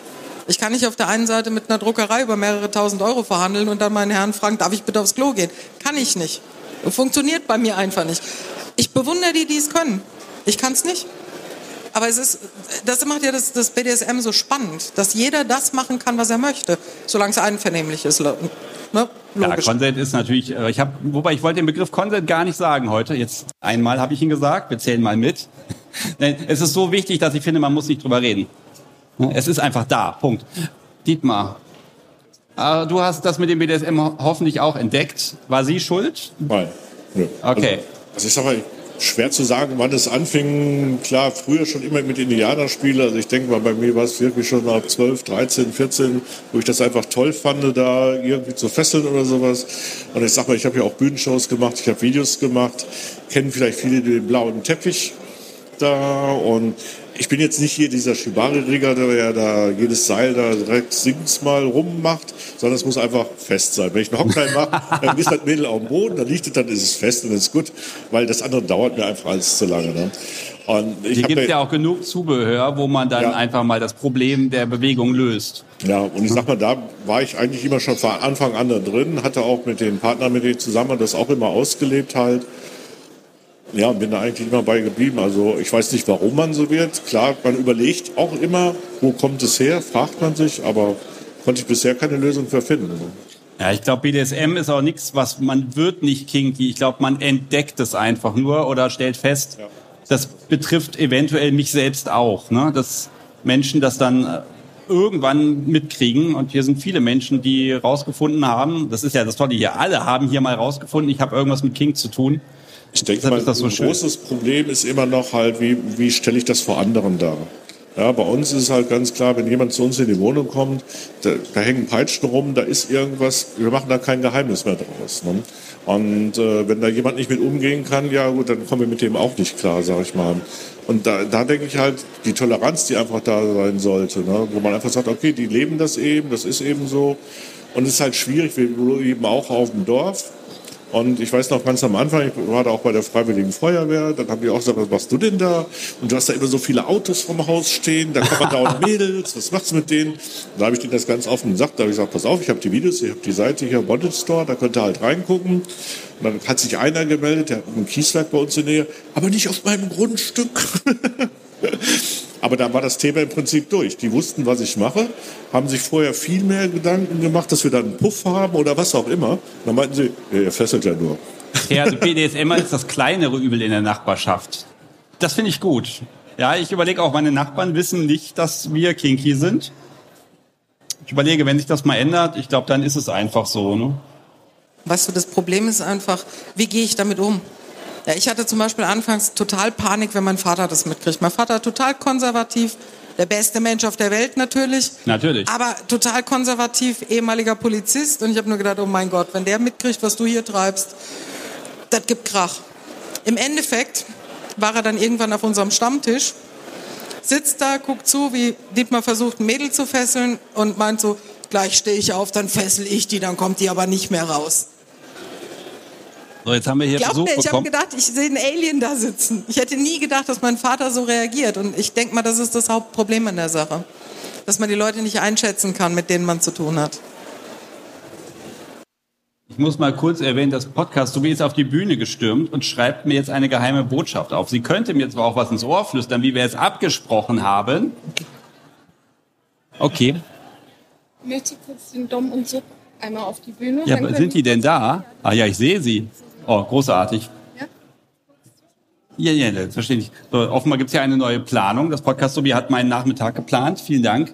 Ich kann nicht auf der einen Seite mit einer Druckerei über mehrere tausend Euro verhandeln und dann meinen Herrn fragen, darf ich bitte aufs Klo gehen? Kann ich nicht. Funktioniert bei mir einfach nicht. Ich bewundere die, die es können. Ich kann es nicht. Aber es ist, das macht ja das, das BDSM so spannend, dass jeder das machen kann, was er möchte, solange es einvernehmlich ist. Ne? Ja. Consent ist natürlich, äh, ich habe, wobei ich wollte den Begriff Consent gar nicht sagen heute. Jetzt einmal habe ich ihn gesagt, wir zählen mal mit. Es ist so wichtig, dass ich finde, man muss nicht drüber reden. Es ist einfach da, Punkt. Dietmar, äh, du hast das mit dem BDSM ho- hoffentlich auch entdeckt. War sie schuld? Nein. Nö. Okay. Also, also ich sag mal, schwer zu sagen, wann es anfing. Klar, früher schon immer mit Indianerspielen. Also ich denke mal, bei mir war es wirklich schon ab 12, 13, 14, wo ich das einfach toll fand, da irgendwie zu fesseln oder sowas. Und ich sag mal, ich habe ja auch Bühnenshows gemacht, ich habe Videos gemacht, kennen vielleicht viele den blauen Teppich da und ich bin jetzt nicht hier dieser Shibari-Rigger, der ja da jedes Seil da direkt sings mal rummacht, sondern es muss einfach fest sein. Wenn ich einen Hockteil mache, dann ist das Mädel auf dem Boden, dann liegt es, dann ist es fest und dann ist gut, weil das andere dauert mir einfach alles zu lange. Ne? Und Hier gibt es ja auch genug Zubehör, wo man dann Ja. einfach mal das Problem der Bewegung löst. Ja, und ich sag mal, da war ich eigentlich immer schon von Anfang an da drin, hatte auch mit den Partnern, mit denen zusammen das auch immer ausgelebt halt. Ja, bin da eigentlich immer bei geblieben. Also ich weiß nicht, warum man so wird. Klar, man überlegt auch immer, wo kommt es her, fragt man sich, aber konnte ich bisher keine Lösung für finden. Ja, ich glaube, BDSM ist auch nichts, was man wird nicht kinky. Ich glaube, man entdeckt es einfach nur oder stellt fest, ja. das betrifft eventuell mich selbst auch. Ne? Dass Menschen das dann äh, irgendwann mitkriegen. Und hier sind viele Menschen, die rausgefunden haben, das ist ja das Tolle hier, alle haben hier mal rausgefunden, ich habe irgendwas mit Kink zu tun. Ich denke mal, so ein schön. großes Problem ist immer noch halt, wie, wie stelle ich das vor anderen dar? Ja, bei uns ist es halt ganz klar, wenn jemand zu uns in die Wohnung kommt, da, da hängen Peitschen rum, da ist irgendwas, wir machen da kein Geheimnis mehr draus. Ne? Und äh, wenn da jemand nicht mit umgehen kann, ja gut, dann kommen wir mit dem auch nicht klar, sag ich mal. Und da, da denke ich halt, die Toleranz, die einfach da sein sollte, ne? wo man einfach sagt, okay, die leben das eben, das ist eben so. Und es ist halt schwierig, wir leben auch auf dem Dorf. Und ich weiß noch ganz am Anfang, ich war da auch bei der Freiwilligen Feuerwehr, dann haben die auch gesagt, was machst du denn da? Und du hast da immer so viele Autos vom Haus stehen, da kommen dauernd Mädels, was machst du mit denen? Und da habe ich denen das ganz offen gesagt, da habe ich gesagt, pass auf, ich habe die Videos, ich habe die Seite hier, Bonded Store, da könnt ihr halt reingucken. Und dann hat sich einer gemeldet, der hat ein Kieswerk bei uns in der Nähe, aber nicht auf meinem Grundstück. Aber da war das Thema im Prinzip durch. Die wussten, was ich mache, haben sich vorher viel mehr Gedanken gemacht, dass wir dann einen Puff haben oder was auch immer. Dann meinten sie, er fesselt ja nur. Ja, also BDSM ist das kleinere Übel in der Nachbarschaft. Das finde ich gut. Ja, ich überlege auch, meine Nachbarn wissen nicht, dass wir kinky sind. Ich überlege, wenn sich das mal ändert, ich glaube, dann ist es einfach so. Ne? Weißt du, das Problem ist einfach, wie gehe ich damit um? Ja, ich hatte zum Beispiel anfangs total Panik, wenn mein Vater das mitkriegt. Mein Vater total konservativ, der beste Mensch auf der Welt natürlich. Natürlich. Aber total konservativ, ehemaliger Polizist. Und ich habe nur gedacht, oh mein Gott, wenn der mitkriegt, was du hier treibst, das gibt Krach. Im Endeffekt war er dann irgendwann auf unserem Stammtisch, sitzt da, guckt zu, wie Dietmar versucht, ein Mädel zu fesseln und meint so, gleich stehe ich auf, dann fessel ich die, dann kommt die aber nicht mehr raus. So, jetzt haben wir hier Glaub mir, ich habe gedacht, ich sehe einen Alien da sitzen. Ich hätte nie gedacht, dass mein Vater so reagiert. Und ich denke mal, das ist das Hauptproblem in der Sache. Dass man die Leute nicht einschätzen kann, mit denen man zu tun hat. Ich muss mal kurz erwähnen, das Podcast, so wie ist auf die Bühne gestürmt und schreibt mir jetzt eine geheime Botschaft auf. Sie könnte mir zwar auch was ins Ohr flüstern, wie wir es abgesprochen haben. Okay. Ich möchte kurz den Dom und Sub einmal auf die Bühne. Ja, sind die denn da? Ah ja, ich sehe sie. Oh, großartig. Ja? Ja, das verstehe ich. So, offenbar gibt es ja eine neue Planung. Das Podcast Sobi hat meinen Nachmittag geplant. Vielen Dank.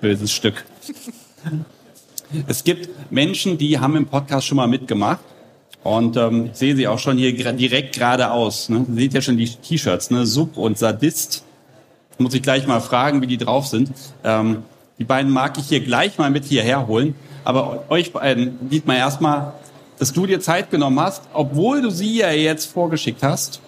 Böses Stück. es gibt Menschen, die haben im Podcast schon mal mitgemacht. Und ähm, ich sehe sie auch schon hier direkt geradeaus. Ne? Ihr seht ja schon die T-Shirts, ne? Sub und Sadist. Muss ich gleich mal fragen, wie die drauf sind. Ähm, die beiden mag ich hier gleich mal mit hierher holen. Aber euch beiden, sieht man erstmal, dass du dir Zeit genommen hast, obwohl du sie ja jetzt vorgeschickt hast.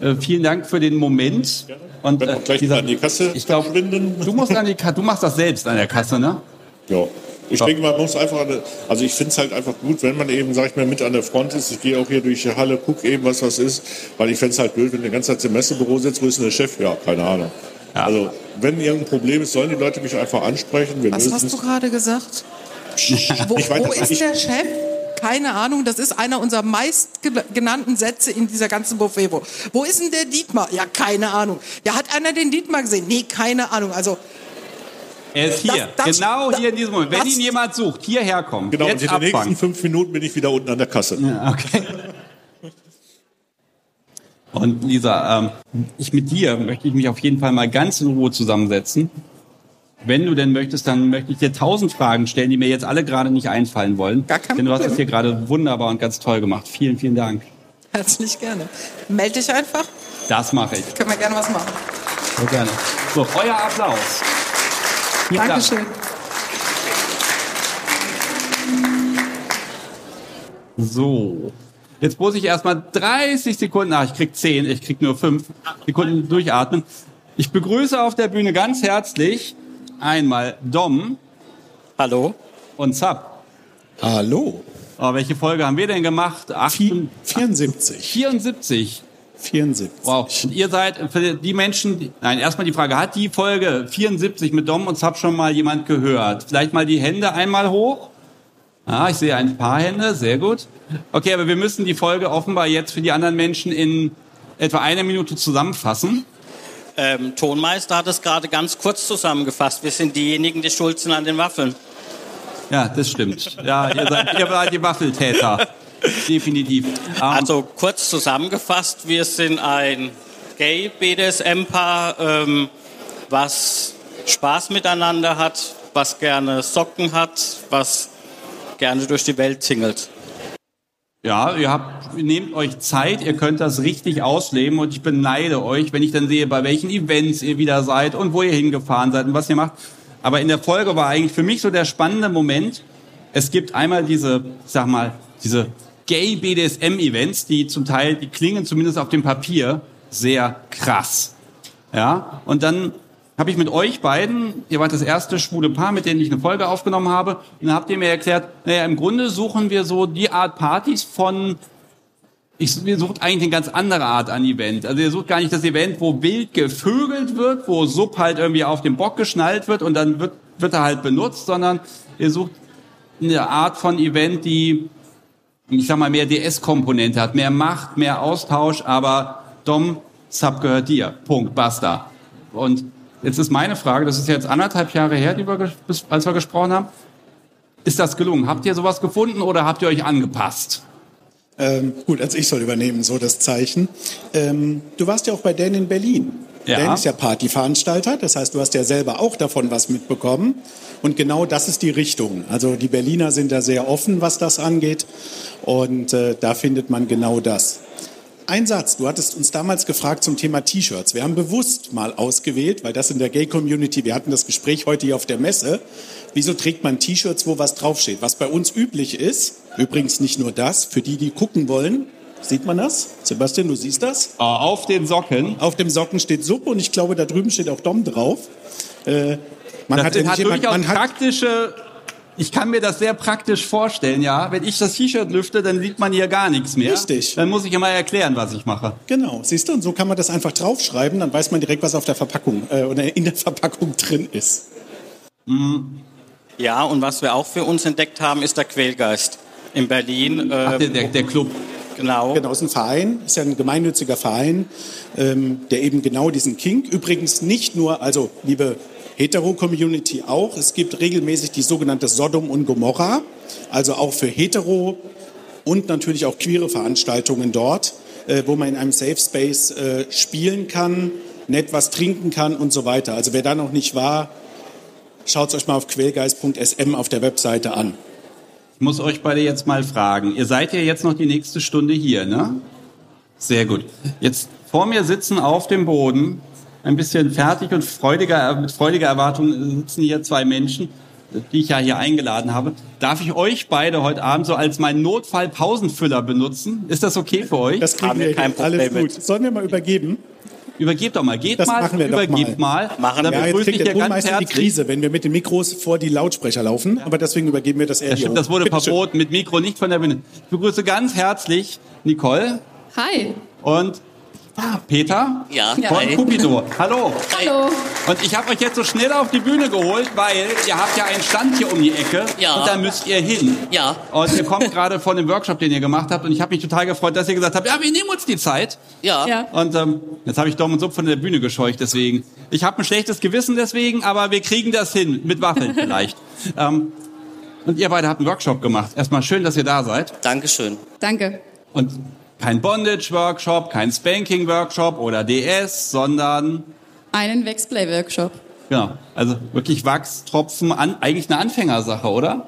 Äh, vielen Dank für den Moment. Und äh, gleich dieser, an die Kasse ich glaube, du musst an die Kasse, du machst das selbst an der Kasse, ne? Ja. Ich so. denke, man muss einfach, eine, also ich finde es halt einfach gut, wenn man eben, sag ich mal, mit an der Front ist. Ich gehe auch hier durch die Halle, gucke eben, was was ist, weil ich fände es halt blöd, wenn du die ganze Zeit im Messebüro sitzt, wo ist denn der Chef? Ja, keine Ahnung. Ja. Also, wenn irgendein Problem ist, sollen die Leute mich einfach ansprechen. Wir was hast du gerade gesagt? wo, wo ist der Chef? Keine Ahnung, das ist einer unserer meistgenannten Sätze in dieser ganzen Buffet. Wo ist denn der Dietmar? Ja, keine Ahnung. Ja, hat einer den Dietmar gesehen? Nee, keine Ahnung. Also er ist hier, das, das, genau hier in diesem Moment. Wenn ihn jemand sucht, hierher kommen. Genau, Jetzt und in den nächsten fünf Minuten bin ich wieder unten an der Kasse. Ja, okay. Und Lisa, ähm, ich mit dir möchte ich mich auf jeden Fall mal ganz in Ruhe zusammensetzen wenn du denn möchtest, dann möchte ich dir tausend Fragen stellen, die mir jetzt alle gerade nicht einfallen wollen. Gar kein Denn du hast das hier gerade wunderbar und ganz toll gemacht. Vielen, vielen Dank. Herzlich gerne. Meld dich einfach. Das mache ich. Können wir gerne was machen. Sehr gerne. So, euer Applaus. Vielen Dankeschön. Dank. So. Jetzt muss ich erstmal 30 Sekunden, ach, ich krieg 10, ich krieg nur 5 Sekunden durchatmen. Ich begrüße auf der Bühne ganz herzlich einmal Dom. Hallo. Und Zap. Hallo. Oh, welche Folge haben wir denn gemacht? 74. 74. 74. Wow. Und ihr seid für die Menschen, nein, erstmal die Frage, hat die Folge 74 mit Dom und Zap schon mal jemand gehört? Vielleicht mal die Hände einmal hoch. Ah, ich sehe ein paar Hände, sehr gut. Okay, aber wir müssen die Folge offenbar jetzt für die anderen Menschen in etwa einer Minute zusammenfassen. Ähm, Tonmeister hat es gerade ganz kurz zusammengefasst. Wir sind diejenigen, die schuld sind an den Waffeln. Ja, das stimmt. Ja, ihr seid, ihr seid die Waffeltäter. Definitiv. Ähm, Also kurz zusammengefasst, wir sind ein Gay-BDSM-Paar, ähm, was Spaß miteinander hat, was gerne Socken hat, was gerne durch die Welt tingelt. Ja, ihr habt, nehmt euch Zeit, ihr könnt das richtig ausleben und ich beneide euch, wenn ich dann sehe, bei welchen Events ihr wieder seid und wo ihr hingefahren seid und was ihr macht. Aber in der Folge war eigentlich für mich so der spannende Moment. Es gibt einmal diese, ich sag mal, diese Gay BDSM Events, die zum Teil, die klingen zumindest auf dem Papier sehr krass. Ja, und dann habe ich mit euch beiden, ihr wart das erste schwule Paar, mit denen ich eine Folge aufgenommen habe, und dann habt ihr mir erklärt, naja, im Grunde suchen wir so die Art Partys von, ich, wir suchen eigentlich eine ganz andere Art an Event. Also ihr sucht gar nicht das Event, wo wild gevögelt wird, wo Sub halt irgendwie auf den Bock geschnallt wird und dann wird, wird er halt benutzt, sondern ihr sucht eine Art von Event, die, ich sag mal, mehr DS-Komponente hat, mehr Macht, mehr Austausch, aber Dom, Sub gehört dir. Punkt, basta. Und Jetzt ist meine Frage, das ist jetzt anderthalb Jahre her, die wir, als wir gesprochen haben. Ist das gelungen? Habt ihr sowas gefunden oder habt ihr euch angepasst? Ähm, gut, also ich soll übernehmen, so das Zeichen. Ähm, du warst ja auch bei Dan in Berlin. Ja. Dan ist ja Partyveranstalter, das heißt, du hast ja selber auch davon was mitbekommen. Und genau das ist die Richtung. Also die Berliner sind da sehr offen, was das angeht. Und äh, da findet man genau das. Ein Satz, du hattest uns damals gefragt zum Thema T-Shirts. Wir haben bewusst mal ausgewählt, weil das in der Gay-Community, wir hatten das Gespräch heute hier auf der Messe, wieso trägt man T-Shirts, wo was draufsteht? Was bei uns üblich ist, übrigens nicht nur das, für die, die gucken wollen, sieht man das? Sebastian, du siehst das? Äh, Auf den Socken. Auf dem Socken steht Suppe und ich glaube, da drüben steht auch Dom drauf. Äh, man Das hat, hat, durchaus man hat praktische, ich kann mir das sehr praktisch vorstellen, ja. Wenn ich das T-Shirt lüfte, dann sieht man hier gar nichts mehr. Richtig. Dann muss ich immer erklären, was ich mache. Genau, siehst du, und so kann man das einfach draufschreiben, dann weiß man direkt, was auf der Verpackung äh, oder in der Verpackung drin ist. Ja, und was wir auch für uns entdeckt haben, ist der Quälgeist in Berlin. Ach, der, ähm, der, der Club. genau. Genau, ist ein Verein, ist ja ein gemeinnütziger Verein, ähm, der eben genau diesen Kink, übrigens nicht nur, also liebe Hetero-Community auch, es gibt regelmäßig die sogenannte Sodom und Gomorra, also auch für Hetero und natürlich auch queere Veranstaltungen dort, äh, wo man in einem Safe Space äh, spielen kann, nett was trinken kann und so weiter. Also wer da noch nicht war, schaut euch mal auf quellgeist.sm auf der Webseite an. Ich muss euch beide jetzt mal fragen. Ihr seid ja jetzt noch die nächste Stunde hier, ne? Sehr gut. Jetzt vor mir sitzen auf dem Boden, ein bisschen fertig und freudiger, mit freudiger Erwartung sitzen hier zwei Menschen, die ich ja hier eingeladen habe. Darf ich euch beide heute Abend so als meinen Notfall-Pausenfüller benutzen? Ist das okay für euch? Das kriegen Haben wir kein hin. Alles Problem gut. Sollen wir mal übergeben? Übergebt doch mal. Geht Das mal, machen wir doch übergebt mal. Machen Dann wir. Ja, jetzt kriegt der Tonmeister die herzlich. Krise, wenn wir mit den Mikros vor die Lautsprecher laufen. Aber deswegen übergeben wir das eher stimmt, das hoch. wurde Bitte schön. verboten mit Mikro, nicht von der Bühne. Ich begrüße ganz herzlich Nicole Hi. und ah, Peter Ja. von Hi. Cupido. Hallo. Hallo. Und ich habe euch jetzt so schnell auf die Bühne geholt, weil ihr habt ja einen Stand hier um die Ecke Ja. und da müsst ihr hin. Ja. Und ihr kommt gerade von dem Workshop, den ihr gemacht habt und ich habe mich total gefreut, dass ihr gesagt habt, ja, wir nehmen uns die Zeit. Ja. Ja. Und ähm, jetzt habe ich Dom und Sub von der Bühne gescheucht, deswegen. Ich habe ein schlechtes Gewissen deswegen, aber wir kriegen das hin, mit Waffeln vielleicht. ähm, und ihr beide habt einen Workshop gemacht. Erstmal schön, dass ihr da seid. Dankeschön. Danke. Und kein Bondage-Workshop, kein Spanking-Workshop oder DS, sondern Einen Wexplay-Workshop. genau, also wirklich Wachstropfen, an, eigentlich eine Anfängersache, oder?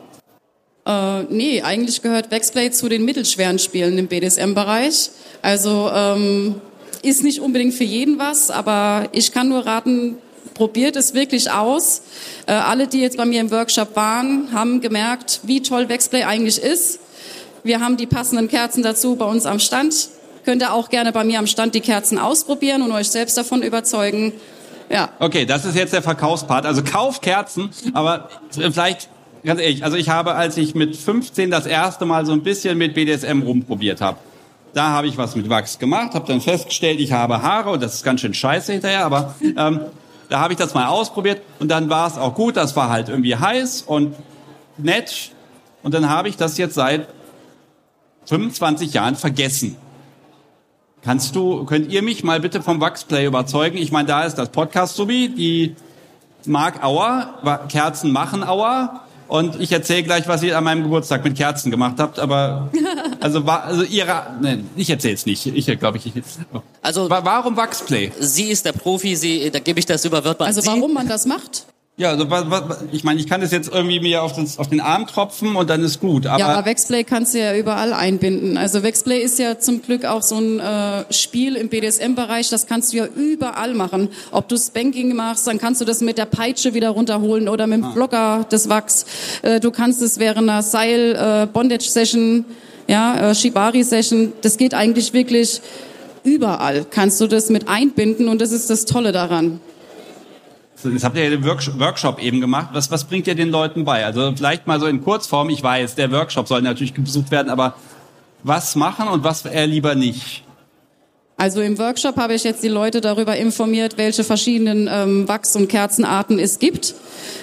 Äh, nee, eigentlich gehört Wexplay zu den mittelschweren Spielen im BDSM-Bereich. Also ähm, ist nicht unbedingt für jeden was, aber ich kann nur raten, probiert es wirklich aus. Äh, alle, die jetzt bei mir im Workshop waren, haben gemerkt, wie toll Wexplay eigentlich ist. Wir haben die passenden Kerzen dazu bei uns am Stand. Könnt ihr auch gerne bei mir am Stand die Kerzen ausprobieren und euch selbst davon überzeugen. Ja, Okay, das ist jetzt der Verkaufspart. Also kauft Kerzen, aber vielleicht, ganz ehrlich, also ich habe, als ich mit 15 das erste Mal so ein bisschen mit BDSM rumprobiert habe, da habe ich was mit Wachs gemacht, habe dann festgestellt, ich habe Haare und das ist ganz schön scheiße hinterher, aber ähm, da habe ich das mal ausprobiert und dann war es auch gut, das war halt irgendwie heiß und nett, und dann habe ich das jetzt seit 25 Jahren vergessen. Kannst du, könnt ihr mich mal bitte vom Wachsplay überzeugen? Ich meine, da ist das Podcast Subi, die Mark Auer, Kerzen machen Auer. Und ich erzähle gleich, was ihr an meinem Geburtstag mit Kerzen gemacht habt, aber also war also ihre nein, ich erzähle es nicht. Ich glaube ich, ich Also warum Wachsplay? Sie ist der Profi, sie da gebe ich das über Wörter Also Sie. warum man das macht? Ja, also ich meine, ich kann das jetzt irgendwie mir auf den, auf den Arm tropfen und dann ist gut. Aber, ja, aber Wexplay kannst du ja überall einbinden. Also Wexplay ist ja zum Glück auch so ein äh, Spiel im BDSM-Bereich, das kannst du ja überall machen. Ob du Spanking machst, dann kannst du das mit der Peitsche wieder runterholen oder mit dem Ah. Blocker des Wachs. Äh, du kannst es während einer Seil-Bondage-Session, ja, äh, Shibari-Session, das geht eigentlich wirklich überall. Kannst du das mit einbinden und das ist das Tolle daran. Jetzt habt ihr ja den Workshop, eben gemacht. Was, was bringt ihr den Leuten bei? Also vielleicht mal so in Kurzform. Ich weiß, der Workshop soll natürlich besucht werden, aber was machen und was eher lieber nicht? Also im Workshop habe ich jetzt die Leute darüber informiert, welche verschiedenen ähm, Wachs- und Kerzenarten es gibt,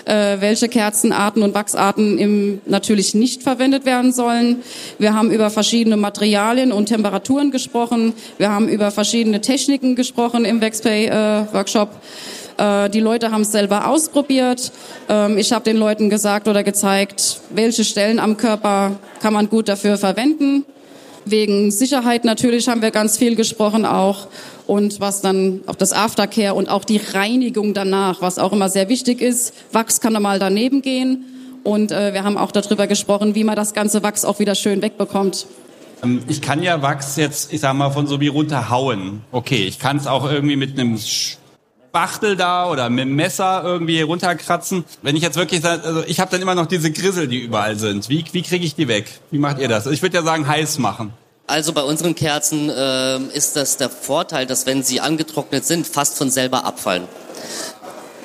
äh, welche Kerzenarten und Wachsarten im, natürlich nicht verwendet werden sollen. Wir haben über verschiedene Materialien und Temperaturen gesprochen. Wir haben über verschiedene Techniken gesprochen im Waxpay-Workshop. Äh, die Leute haben es selber ausprobiert. Ähm, ich habe den Leuten gesagt oder gezeigt, welche Stellen am Körper kann man gut dafür verwenden. Wegen Sicherheit natürlich haben wir ganz viel gesprochen auch. Und was dann auch das Aftercare und auch die Reinigung danach, was auch immer sehr wichtig ist. Wachs kann da mal daneben gehen. Und äh, wir haben auch darüber gesprochen, wie man das ganze Wachs auch wieder schön wegbekommt. Ähm, Ich kann ja Wachs jetzt, ich sag mal, von so wie runterhauen. Okay, ich kann es auch irgendwie mit einem Spachtel da oder mit dem Messer irgendwie runterkratzen. Wenn ich jetzt wirklich sage, also ich habe dann immer noch diese Grissel, die überall sind. Wie, wie kriege ich die weg? Wie macht ihr das? Also Ich würde ja sagen, heiß machen. Also bei unseren Kerzen ähm, ist das der Vorteil, dass wenn sie angetrocknet sind, fast von selber abfallen.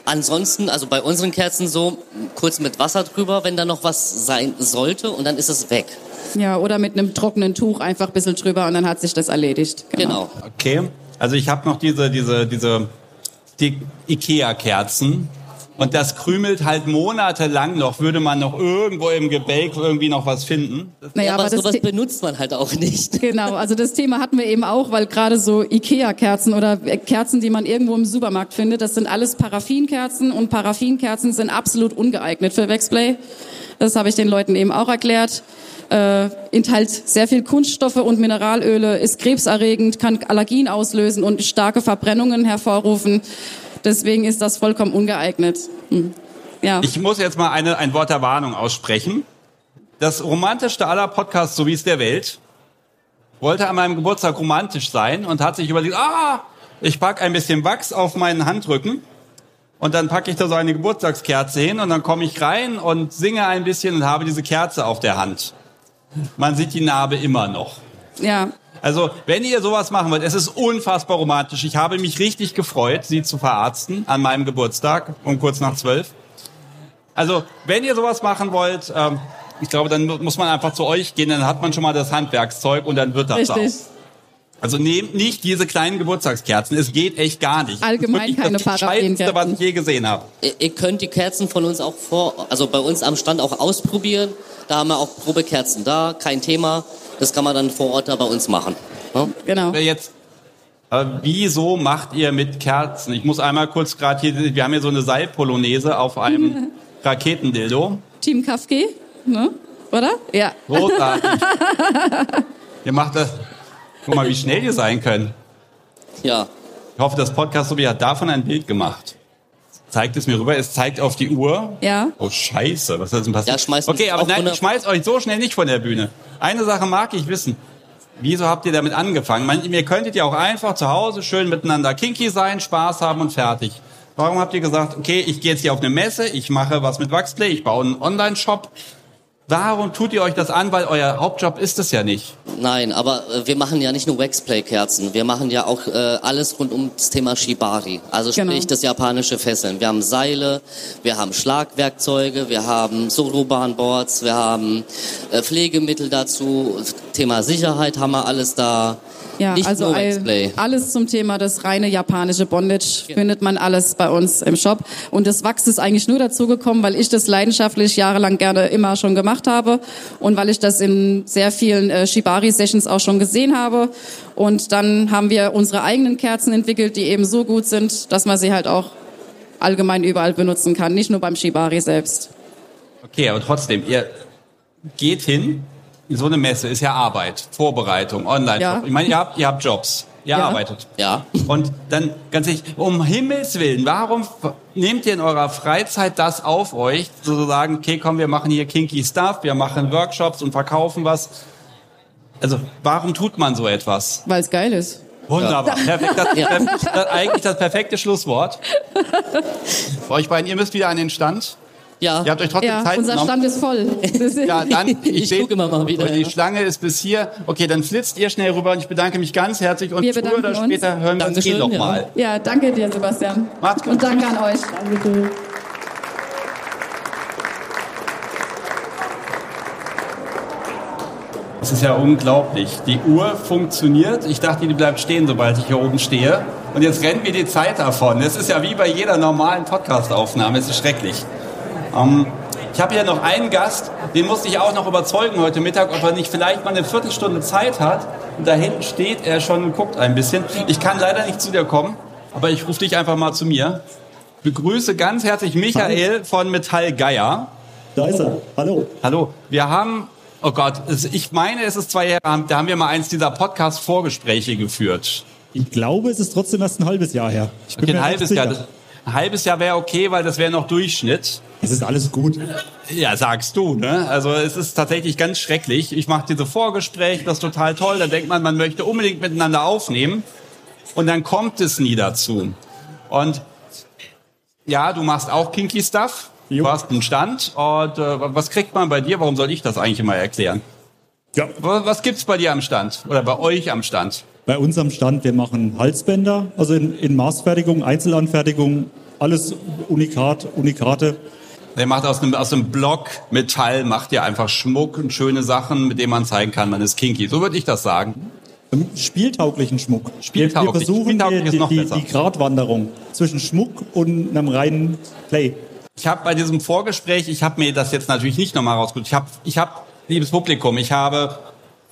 Ansonsten, also bei unseren Kerzen so, kurz mit Wasser drüber, wenn da noch was sein sollte und dann ist es weg. Ja, oder mit einem trockenen Tuch einfach ein bisschen drüber und dann hat sich das erledigt. Genau. Okay. Also ich habe noch diese, diese, diese die Ikea-Kerzen. Und das krümelt halt monatelang noch, würde man noch irgendwo im Gebälk irgendwie noch was finden. Naja, aber aber das sowas benutzt man halt auch nicht. Genau, also das Thema hatten wir eben auch, weil gerade so Ikea-Kerzen oder Kerzen, die man irgendwo im Supermarkt findet, das sind alles Paraffinkerzen und Paraffinkerzen sind absolut ungeeignet für Wexplay. Das habe ich den Leuten eben auch erklärt. Äh, enthält sehr viel Kunststoffe und Mineralöle, ist krebserregend, kann Allergien auslösen und starke Verbrennungen hervorrufen. Deswegen ist das vollkommen ungeeignet. Hm. Ja. Ich muss jetzt mal eine, ein Wort der Warnung aussprechen. Das romantischste aller Podcasts, so wie es der Welt, wollte an meinem Geburtstag romantisch sein und hat sich überlegt, ah, ich pack ein bisschen Wachs auf meinen Handrücken und dann packe ich da so eine Geburtstagskerze hin und dann komme ich rein und singe ein bisschen und habe diese Kerze auf der Hand. Man sieht die Narbe immer noch. ja. Also, wenn ihr sowas machen wollt, es ist unfassbar romantisch. Ich habe mich richtig gefreut, sie zu verarzten an meinem Geburtstag um kurz nach zwölf. Also, wenn ihr sowas machen wollt, ähm, ich glaube, dann muss man einfach zu euch gehen, dann hat man schon mal das Handwerkszeug und dann wird das Richtig. auch. Also nehmt nicht diese kleinen Geburtstagskerzen. Es geht echt gar nicht. Allgemein das ist wirklich keine das Scheißendste, was ich je gesehen habe. Ihr, ihr könnt die Kerzen von uns auch vor, also bei uns am Stand auch ausprobieren. Da haben wir auch Probekerzen da, kein Thema. Das kann man dann vor Ort da bei uns machen. Ja? Genau. Wer Jetzt, aber wieso macht ihr mit Kerzen? Ich muss einmal kurz gerade hier, wir haben hier so eine Seilpolonaise auf einem Raketendildo. Team Kafke, ne? oder? Ja. Großartig. ihr macht das. Guck mal, wie schnell ihr sein könnt. Ja. Ich hoffe, das Podcast Sobi hat davon ein Bild gemacht. Zeigt es mir rüber. Es zeigt auf die Uhr. Ja. Oh Scheiße, was ist denn passiert? Ja, schmeißt okay, aber nein, 100 ich schmeiß euch so schnell nicht von der Bühne. Eine Sache mag ich wissen. Wieso habt ihr damit angefangen? Man, ihr könntet ja auch einfach zu Hause schön miteinander kinky sein, Spaß haben und fertig. Warum habt ihr gesagt, okay, ich gehe jetzt hier auf eine Messe, ich mache was mit Wachsplay, ich baue einen Online-Shop. Warum tut ihr euch das an? Weil euer Hauptjob ist es ja nicht. Nein, aber äh, wir machen ja nicht nur Waxplay-Kerzen, wir machen ja auch äh, alles rund um das Thema Shibari, also sprich Genau. das japanische Fesseln. Wir haben Seile, wir haben Schlagwerkzeuge, wir haben Solobahnboards, wir haben äh, Pflegemittel dazu, Thema Sicherheit haben wir alles da. Ja, Nicht also nur all, alles zum Thema das reine japanische Bondage findet man alles bei uns im Shop. Und das Wachs ist eigentlich nur dazu gekommen, weil ich das leidenschaftlich jahrelang gerne immer schon gemacht habe und weil ich das in sehr vielen äh, Shibari-Sessions auch schon gesehen habe. Und dann haben wir unsere eigenen Kerzen entwickelt, die eben so gut sind, dass man sie halt auch allgemein überall benutzen kann, nicht nur beim Shibari selbst. Okay, aber trotzdem, ihr geht hin, so eine Messe ist ja Arbeit, Vorbereitung, online. Ja. Ich meine, ihr habt, ihr habt Jobs, ihr Ja. arbeitet. Ja. Und dann ganz ehrlich, um Himmels Willen, warum nehmt ihr in eurer Freizeit das auf euch, sozusagen, okay, komm, wir machen hier kinky Stuff, wir machen Workshops und verkaufen was. Also, warum tut man so etwas? Weil es geil ist. Wunderbar. Perfekt, das, Ja. das, das, eigentlich das perfekte Schlusswort. Bei euch beiden, ihr müsst wieder an den Stand. Ja. Ihr habt euch trotzdem Ja, Zeit unser genommen. Stand ist voll. Ist- Ja, dann, ich, Ich guck immer mal wieder, die ja. Schlange ist bis hier. Okay, dann flitzt ihr schnell rüber und ich bedanke mich ganz herzlich und Wir früher bedanken oder uns. später hören wir uns eh Dankeschön, noch ja. mal. Ja, danke dir, Sebastian. Macht's gut. Und danke an euch. Danke. Das ist ja unglaublich. Die Uhr funktioniert. Ich dachte, die bleibt stehen, sobald ich hier oben stehe. Und jetzt rennt mir die Zeit davon. Das ist ja wie bei jeder normalen Podcast-Aufnahme. Es ist schrecklich. Ähm, ich habe hier noch einen Gast, den musste ich auch noch überzeugen heute Mittag, ob er nicht vielleicht mal eine Viertelstunde Zeit hat. Und da hinten steht er schon und guckt ein bisschen. Ich kann leider nicht zu dir kommen, aber ich rufe dich einfach mal zu mir. Begrüße ganz herzlich Michael von Metall Geier. Da ist er. Hallo. Hallo, wir haben, oh Gott, ich meine, es ist zwei Jahre, da haben wir mal eins dieser Podcast-Vorgespräche geführt. Ich glaube, es ist trotzdem erst ein halbes Jahr her. Ich bin Okay, ein halbes Jahr. Ein halbes Jahr wäre okay, weil das wäre noch Durchschnitt. Es ist alles gut. Ja, sagst du, ne? Also es ist tatsächlich ganz schrecklich. Ich mache diese Vorgespräche, das ist total toll. Da denkt man, man möchte unbedingt miteinander aufnehmen. Und dann kommt es nie dazu. Und ja, du machst auch Kinky Stuff. Du Jo. hast einen Stand. Und äh, was kriegt man bei dir? Warum soll ich das eigentlich immer erklären? Ja, Was, was gibt's bei dir am Stand? Oder bei euch am Stand? Bei uns am Stand, wir machen Halsbänder, also in, in Maßfertigung, Einzelanfertigung, alles Unikat, Unikate. Der macht aus einem, aus einem Block Metall, macht ja einfach Schmuck und schöne Sachen, mit denen man zeigen kann, man ist kinky. So würde ich das sagen. Spieltauglichen Schmuck. Spieltauglich. Wir versuchen Spieltauglich die, die, besser. die Gratwanderung zwischen Schmuck und einem reinen Play. Ich habe bei diesem Vorgespräch, ich habe mir das jetzt natürlich nicht nochmal rausgeguckt. Ich habe, ich hab, liebes Publikum, ich habe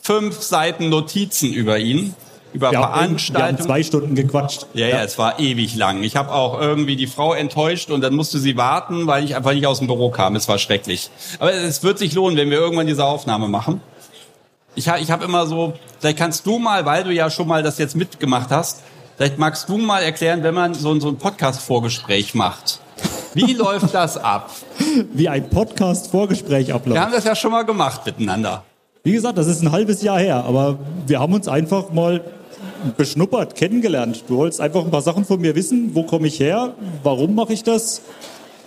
fünf Seiten Notizen über ihn, über Wir haben, wir haben Veranstaltungen. zwei Stunden gequatscht. Ja, ja, es war ewig lang. Ich habe auch irgendwie die Frau enttäuscht und dann musste sie warten, weil ich einfach nicht aus dem Büro kam. Es war schrecklich. Aber es wird sich lohnen, wenn wir irgendwann diese Aufnahme machen. Ich, ha- ich habe immer so, vielleicht kannst du mal, weil du ja schon mal das jetzt mitgemacht hast, vielleicht magst du mal erklären, wenn man so, so ein Podcast-Vorgespräch macht. Wie läuft das ab? Wie ein Podcast-Vorgespräch abläuft. Wir haben das ja schon mal gemacht miteinander. Wie gesagt, das ist ein halbes Jahr her, aber wir haben uns einfach mal beschnuppert, kennengelernt. Du wolltest einfach ein paar Sachen von mir wissen. Wo komme ich her? Warum mache ich das?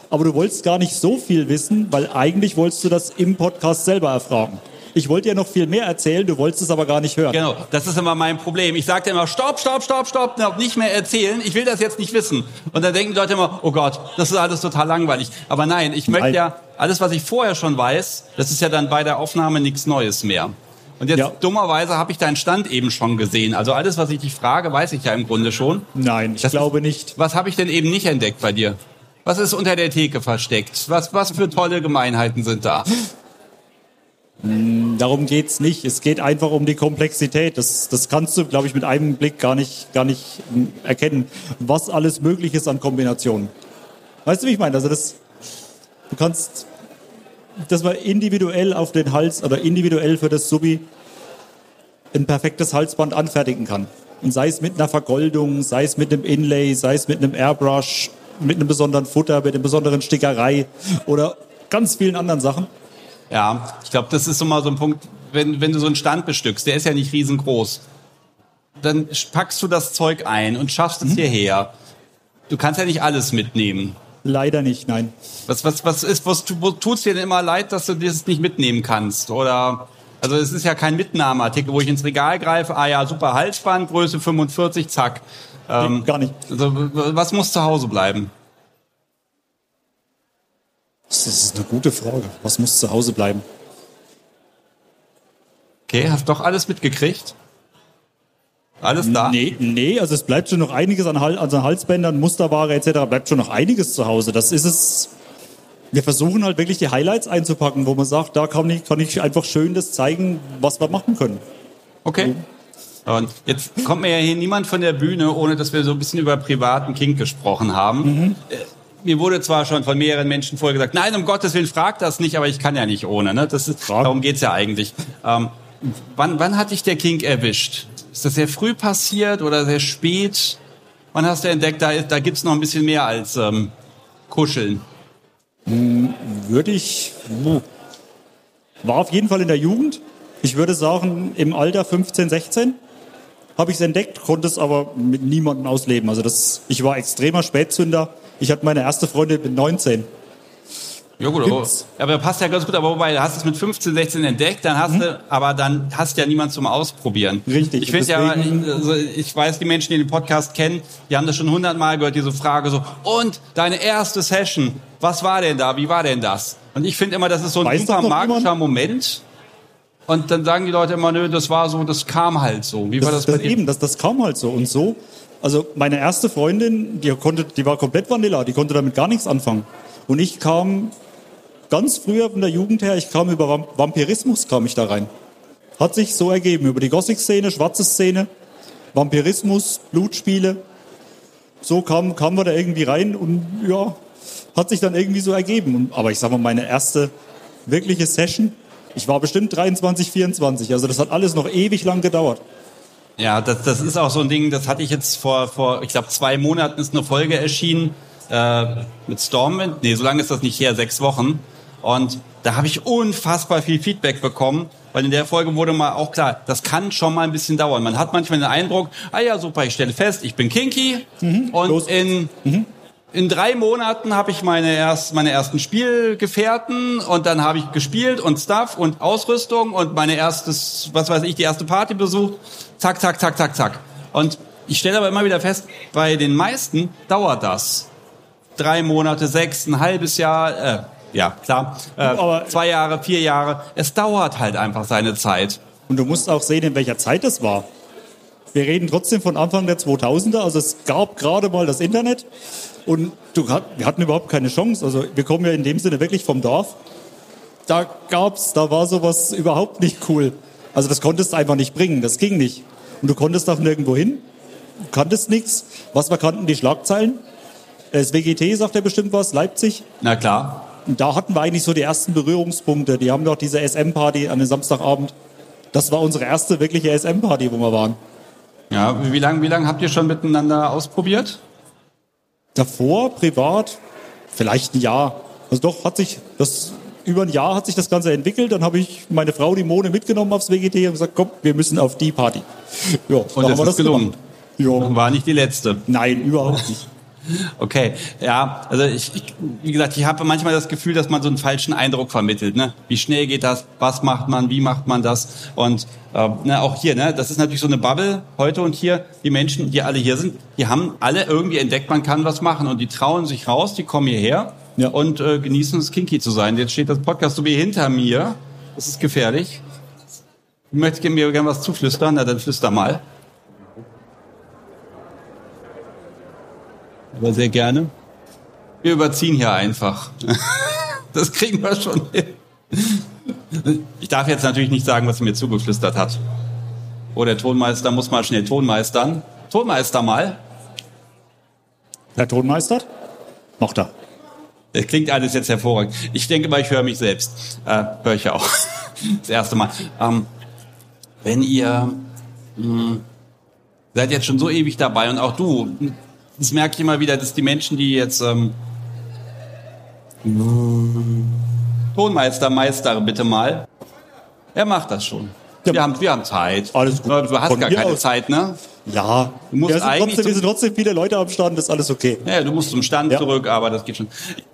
Aber du wolltest gar nicht so viel wissen, weil eigentlich wolltest du das im Podcast selber erfragen. Ich wollte dir noch viel mehr erzählen, du wolltest es aber gar nicht hören. Genau, das ist immer mein Problem. Ich sage immer, stopp, stopp, stopp, stopp, noch nicht mehr erzählen. Ich will das jetzt nicht wissen. Und dann denken die Leute immer, oh Gott, das ist alles total langweilig. Aber nein, ich möchte Nein. ja, alles, was ich vorher schon weiß, das ist ja dann bei der Aufnahme nichts Neues mehr. Und jetzt Ja. dummerweise habe ich deinen Stand eben schon gesehen. Also alles, was ich dich frage, weiß ich ja im Grunde schon. Nein, ich Das ist- glaube nicht. Was habe ich denn eben nicht entdeckt bei dir? Was ist unter der Theke versteckt? Was, was für tolle Gemeinheiten sind da? Darum geht's nicht. Es geht einfach um die Komplexität. Das, das kannst du, glaube ich, mit einem Blick gar nicht, gar nicht mm, erkennen, was alles möglich ist an Kombinationen. Weißt du, wie ich meine? Also das, du kannst, dass man individuell auf den Hals oder individuell für das Subi ein perfektes Halsband anfertigen kann. Und sei es mit einer Vergoldung, sei es mit einem Inlay, sei es mit einem Airbrush, mit einem besonderen Futter, mit einer besonderen Stickerei oder ganz vielen anderen Sachen. Ja, ich glaube, das ist so mal so ein Punkt, wenn, wenn du so einen Stand bestückst, der ist ja nicht riesengroß, dann packst du das Zeug ein und schaffst es hierher. Du kannst ja nicht alles mitnehmen. Leider nicht, nein. Was, was, was ist, was tut's dir denn immer leid, dass du das nicht mitnehmen kannst? Oder, also es ist ja kein Mitnahmeartikel, wo ich ins Regal greife, ah ja, super Halsband, Größe 45, zack. Ähm, Gar nicht. also, was muss zu Hause bleiben? Das ist eine gute Frage. Was muss zu Hause bleiben? Okay, hast doch alles mitgekriegt? Alles da? Nee, nee, also es bleibt schon noch einiges an, Hal also an Halsbändern, Musterware etc. bleibt schon noch einiges zu Hause. Das ist es. Wir versuchen halt wirklich die Highlights einzupacken, wo man sagt, da kann ich, kann ich einfach schön das zeigen, was wir machen können. Okay. Und jetzt kommt mir ja hier niemand von der Bühne, ohne dass wir so ein bisschen über privaten Kink gesprochen haben. Äh, Mir wurde zwar schon von mehreren Menschen vorher gesagt, nein, um Gottes Willen, frag das nicht, aber ich kann ja nicht ohne. Ne? Das ist, darum geht's ja eigentlich. Ähm, wann, wann hat dich der Kink erwischt? Ist das sehr früh passiert oder sehr spät? Wann hast du entdeckt, da, da gibt's noch ein bisschen mehr als ähm, Kuscheln? Würde ich. War auf jeden Fall in der Jugend. Ich würde sagen, im Alter 15, 16 habe ich es entdeckt, konnte es aber mit niemandem ausleben. Also das, ich war extremer Spätzünder. Ich hatte meine erste Freundin mit 19. Ja gut, aber, aber passt ja ganz gut. Aber wobei, du hast es mit 15, 16 entdeckt, dann hast du, aber dann hast ja niemand zum Ausprobieren. Mhm. Richtig, Ich finde ja, also ich weiß, die Menschen, die den Podcast kennen, die haben das schon hundertmal gehört, diese Frage so, und deine erste Session, was war denn da, wie war denn das? Und ich finde immer, das ist so ein Weiß super das magischer jemand? Moment. Und dann sagen die Leute immer, nö, das war so, das kam halt so. Wie war das, Das, das bei eben, das, das kam halt so. Und so, also meine erste Freundin, die, konnte, die war komplett Vanilla, die konnte damit gar nichts anfangen. Und ich kam ganz früher von der Jugend her, ich kam über Vamp- Vampirismus, kam ich da rein. Hat sich so ergeben, über die Gothic-Szene, schwarze Szene, Vampirismus, Blutspiele. So kam, kamen wir da irgendwie rein und ja, hat sich dann irgendwie so ergeben. Und, aber ich sag mal, meine erste wirkliche Session, ich war bestimmt 23, 24, also das hat alles noch ewig lang gedauert. Ja, das, das ist auch so ein Ding, das hatte ich jetzt vor, vor ich glaube, zwei Monaten ist eine Folge erschienen äh, mit Stormwind. Nee, so lange ist das nicht her, sechs Wochen. Und da habe ich unfassbar viel Feedback bekommen, weil in der Folge wurde mal auch klar, das kann schon mal ein bisschen dauern. Man hat manchmal den Eindruck, ah ja, super, ich stelle fest, ich bin kinky und los. in in drei Monaten habe ich meine, erst, meine ersten Spielgefährten und dann habe ich gespielt und Stuff und Ausrüstung und meine erstes, was weiß ich, die erste Party besucht. Zack, zack, zack, zack, zack. Und ich stelle aber immer wieder fest, bei den meisten dauert das. Drei Monate, sechs, ein halbes Jahr, äh, ja, klar, äh, Aber- zwei Jahre, vier Jahre. Es dauert halt einfach seine Zeit. Und du musst auch sehen, in welcher Zeit es war. Wir reden trotzdem von Anfang der 2000er, also es gab gerade mal das Internet und du, wir hatten überhaupt keine Chance. Also wir kommen ja in dem Sinne wirklich vom Dorf. Da gab's, da war sowas überhaupt nicht cool. Also das konntest du einfach nicht bringen, das ging nicht. Und du konntest auch nirgendwo hin, du kanntest nichts. Was wir kannten, die Schlagzeilen. Das WGT sagt ja bestimmt was, Leipzig. Na klar. Da hatten wir eigentlich so die ersten Berührungspunkte. Die haben doch diese SM-Party an dem Samstagabend. Das war unsere erste wirkliche SM-Party, wo wir waren. Ja, wie lange wie lang habt ihr schon miteinander ausprobiert? Davor, privat, vielleicht ein Jahr. Also doch, hat sich das, über ein Jahr hat sich das Ganze entwickelt. Dann habe ich meine Frau, die Mone, mitgenommen aufs WGT und gesagt, komm, wir müssen auf die Party. Ja, Und da es haben wir ist gelungen. gemacht. Ja. War nicht die letzte. Nein, überhaupt nicht. Okay, ja, also ich, ich wie gesagt, ich habe manchmal das Gefühl, dass man so einen falschen Eindruck vermittelt. Ne? Wie schnell geht das? Was macht man? Wie macht man das? Und äh, ne, auch hier, ne, das ist natürlich so eine Bubble heute und hier. Die Menschen, die alle hier sind, die haben alle irgendwie entdeckt, man kann was machen und die trauen sich raus, die kommen hierher Ja. und äh, genießen es, kinky zu sein. Jetzt steht das Podcast so wie hinter mir. Das ist gefährlich. Ich möchte mir gerne was zuflüstern, na dann flüster mal. Aber sehr gerne. Wir überziehen hier einfach. Das kriegen wir schon hin. Ich darf jetzt natürlich nicht sagen, was er mir zugeflüstert hat. Oh, der Tonmeister muss mal schnell Tonmeistern. Tonmeister mal. Der Tonmeister? Macht er. Das klingt alles jetzt hervorragend. Ich denke mal, ich höre mich selbst. Äh, höre ich ja auch. Das erste Mal. Ähm, wenn ihr mh, seid jetzt schon so ewig dabei und auch du, das merke ich immer wieder, dass die Menschen, die jetzt ähm, Tonmeister, Meister, bitte mal. Er macht das schon. Wir haben, wir haben Zeit. Alles gut. Du hast Von gar keine aus. Zeit, ne? Ja, Du musst wir, sind eigentlich trotzdem, wir sind trotzdem viele Leute am Stand, das ist alles okay. Ja, du musst zum Stand Ja. zurück, aber das geht schon.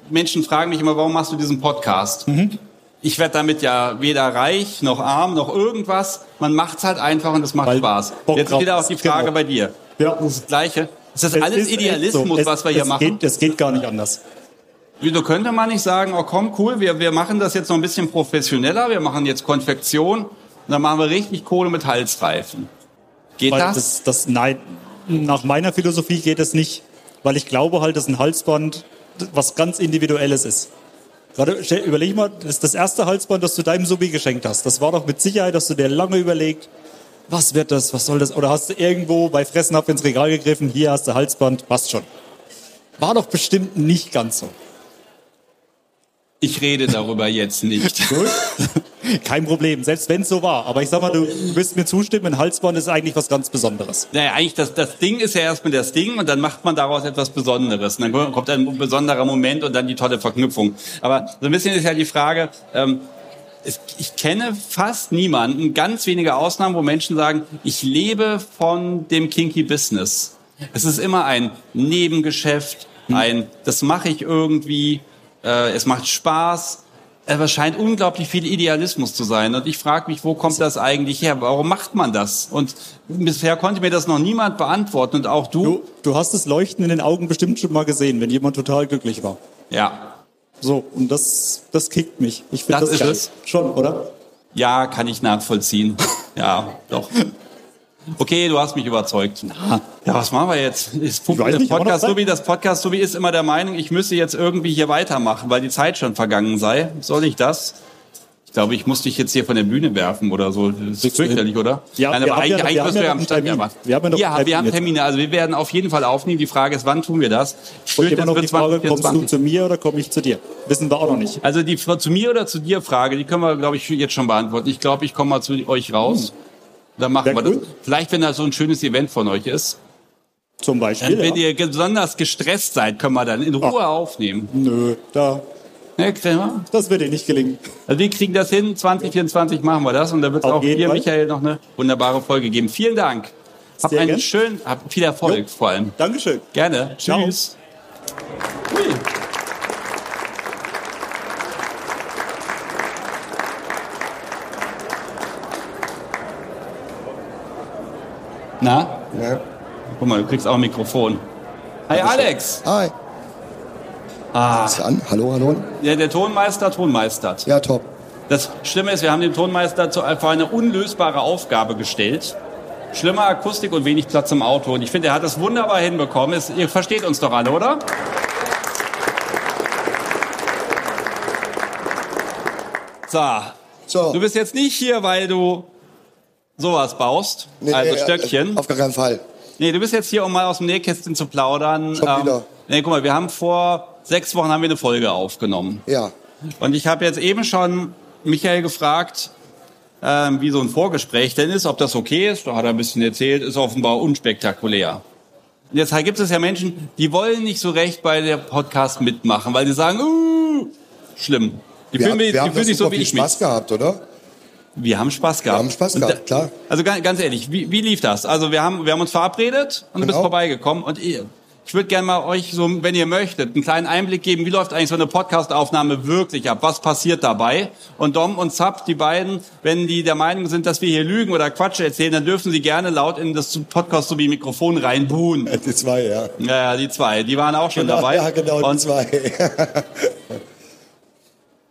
Menschen fragen mich immer, warum machst du diesen Podcast? Mhm. Ich werde damit ja weder reich, noch arm, noch irgendwas. Man macht's halt einfach und es macht Weil Spaß. Bock Jetzt wieder auch die Frage genau. bei dir. Ja. Das ist das Gleiche. Ist das Es alles ist Idealismus, so. Es- was wir hier es machen? Geht, es geht gar nicht anders. Wieso könnte man nicht sagen, oh komm, cool, wir, wir machen das jetzt noch ein bisschen professioneller, wir machen jetzt Konfektion und dann machen wir richtig Kohle mit Halsreifen. Geht das? das? das? Nein, nach meiner Philosophie geht es nicht, weil ich glaube halt, dass ein Halsband was ganz Individuelles ist. Gerade überleg mal, das ist das erste Halsband, das du deinem Subi geschenkt hast. Das war doch mit Sicherheit, dass du dir lange überlegt, was wird das, was soll das? Oder hast du irgendwo bei Fressnapf ins Regal gegriffen, hier hast du Halsband, passt schon. War doch bestimmt nicht ganz so. Ich rede darüber jetzt nicht. Kein Problem, selbst wenn es so war. Aber ich sag mal, du wirst mir zustimmen, ein Halsband ist eigentlich was ganz Besonderes. Naja, eigentlich das, das Ding ist ja erstmal das Ding und dann macht man daraus etwas Besonderes. Und dann kommt ein besonderer Moment und dann die tolle Verknüpfung. Aber so ein bisschen ist ja die Frage, ähm, ich kenne fast niemanden, ganz wenige Ausnahmen, wo Menschen sagen, ich lebe von dem Kinky Business. Es ist immer ein Nebengeschäft, ein, das mache ich irgendwie, äh, es macht Spaß. Es scheint unglaublich viel Idealismus zu sein. Und ich frage mich, wo kommt das eigentlich her? Warum macht man das? Und bisher konnte mir das noch niemand beantworten. Und auch du. Du, du hast das Leuchten in den Augen bestimmt schon mal gesehen, wenn jemand total glücklich war. Ja. So, und das, das kickt mich. Ich finde Das das, ist geil. es? Schon, oder? Ja, kann ich nachvollziehen. Ja, doch. Okay, du hast mich überzeugt. Ja, was machen wir jetzt? Ist nicht, Podcast? Subi, das Podcast Subi ist immer der Meinung, ich müsse jetzt irgendwie hier weitermachen, weil die Zeit schon vergangen sei. Soll ich das? Ich glaube, ich muss dich jetzt hier von der Bühne werfen oder so. Das ist fürchterlich, oder? Ja, Nein, wir aber ja- eigentlich, eigentlich müssen wir am Stand Termin. machen. Wir haben ja noch ja, wir haben. Termine. Also wir werden auf jeden Fall aufnehmen. Die Frage ist, wann tun wir das? Fürchte, immer noch die Frage, kommst du 2024. zu mir oder komme ich zu dir? Wissen wir auch noch nicht. Also die zu mir oder zu dir Frage, die können wir, glaube ich, jetzt schon beantworten. Ich glaube, ich komme mal zu euch raus. Dann machen Sehr wir das. gut. Vielleicht, wenn das so ein schönes Event von euch ist. Zum Dann, Beispiel. wenn Ja. ihr besonders gestresst seid, können wir dann in Ruhe aufnehmen. Nö, da? Das wird dir nicht gelingen. Also wir kriegen das hin. 2024 machen wir das. Und da wird es auch Fall. Michael, noch eine wunderbare Folge geben. Vielen Dank. Habt einen gern. schönen, habt viel Erfolg vor allem. Dankeschön. Gerne. Tschüss. Na? Ja. Guck mal, du kriegst auch ein Mikrofon. Hi Alex! Hi. Ah, Ist an? Hallo, hallo? ja, der Tonmeister tonmeistert. Ja, top. Das Schlimme ist, wir haben den Tonmeister zu, vor eine unlösbare Aufgabe gestellt. Schlimme Akustik und wenig Platz im Auto. Und ich finde, er hat das wunderbar hinbekommen. Es, ihr versteht uns doch alle, oder? So. So. Du bist jetzt nicht hier, weil du sowas baust, Nee, also äh, Stöckchen. Auf gar keinen Fall. Nee, du bist jetzt hier, um mal aus dem Nähkästchen zu plaudern. Schon wieder. nee, guck mal, wir haben vor sechs Wochen haben wir eine Folge aufgenommen. Ja. Und ich habe jetzt eben schon Michael gefragt, ähm, wie so ein Vorgespräch denn ist, ob das okay ist. Da hat er ein bisschen erzählt, ist offenbar unspektakulär. Jetzt gibt es ja Menschen, die wollen nicht so recht bei der Podcast mitmachen, weil sie sagen, uh, schlimm. Die Wir, fühlen, mich- wir die haben fühlen sich so wie ich mich. Spaß gehabt, oder? Wir haben Spaß gehabt. Wir haben Spaß gehabt, da- klar. Also ganz, ganz ehrlich, wie, wie lief das? Also wir haben, wir haben uns verabredet und du bist Genau. vorbeigekommen und ihr, ich würde gerne mal euch so, wenn ihr möchtet, einen kleinen Einblick geben, wie läuft eigentlich so eine Podcast-Aufnahme wirklich ab? Was passiert dabei? Und Dom und Zap, die beiden, wenn die der Meinung sind, dass wir hier lügen oder Quatsch erzählen, dann dürfen sie gerne laut in das Podcast sowie Mikrofon reinbuhen. Die zwei, ja. Ja, die zwei, die waren auch schon dabei. Ja, genau, die und, zwei.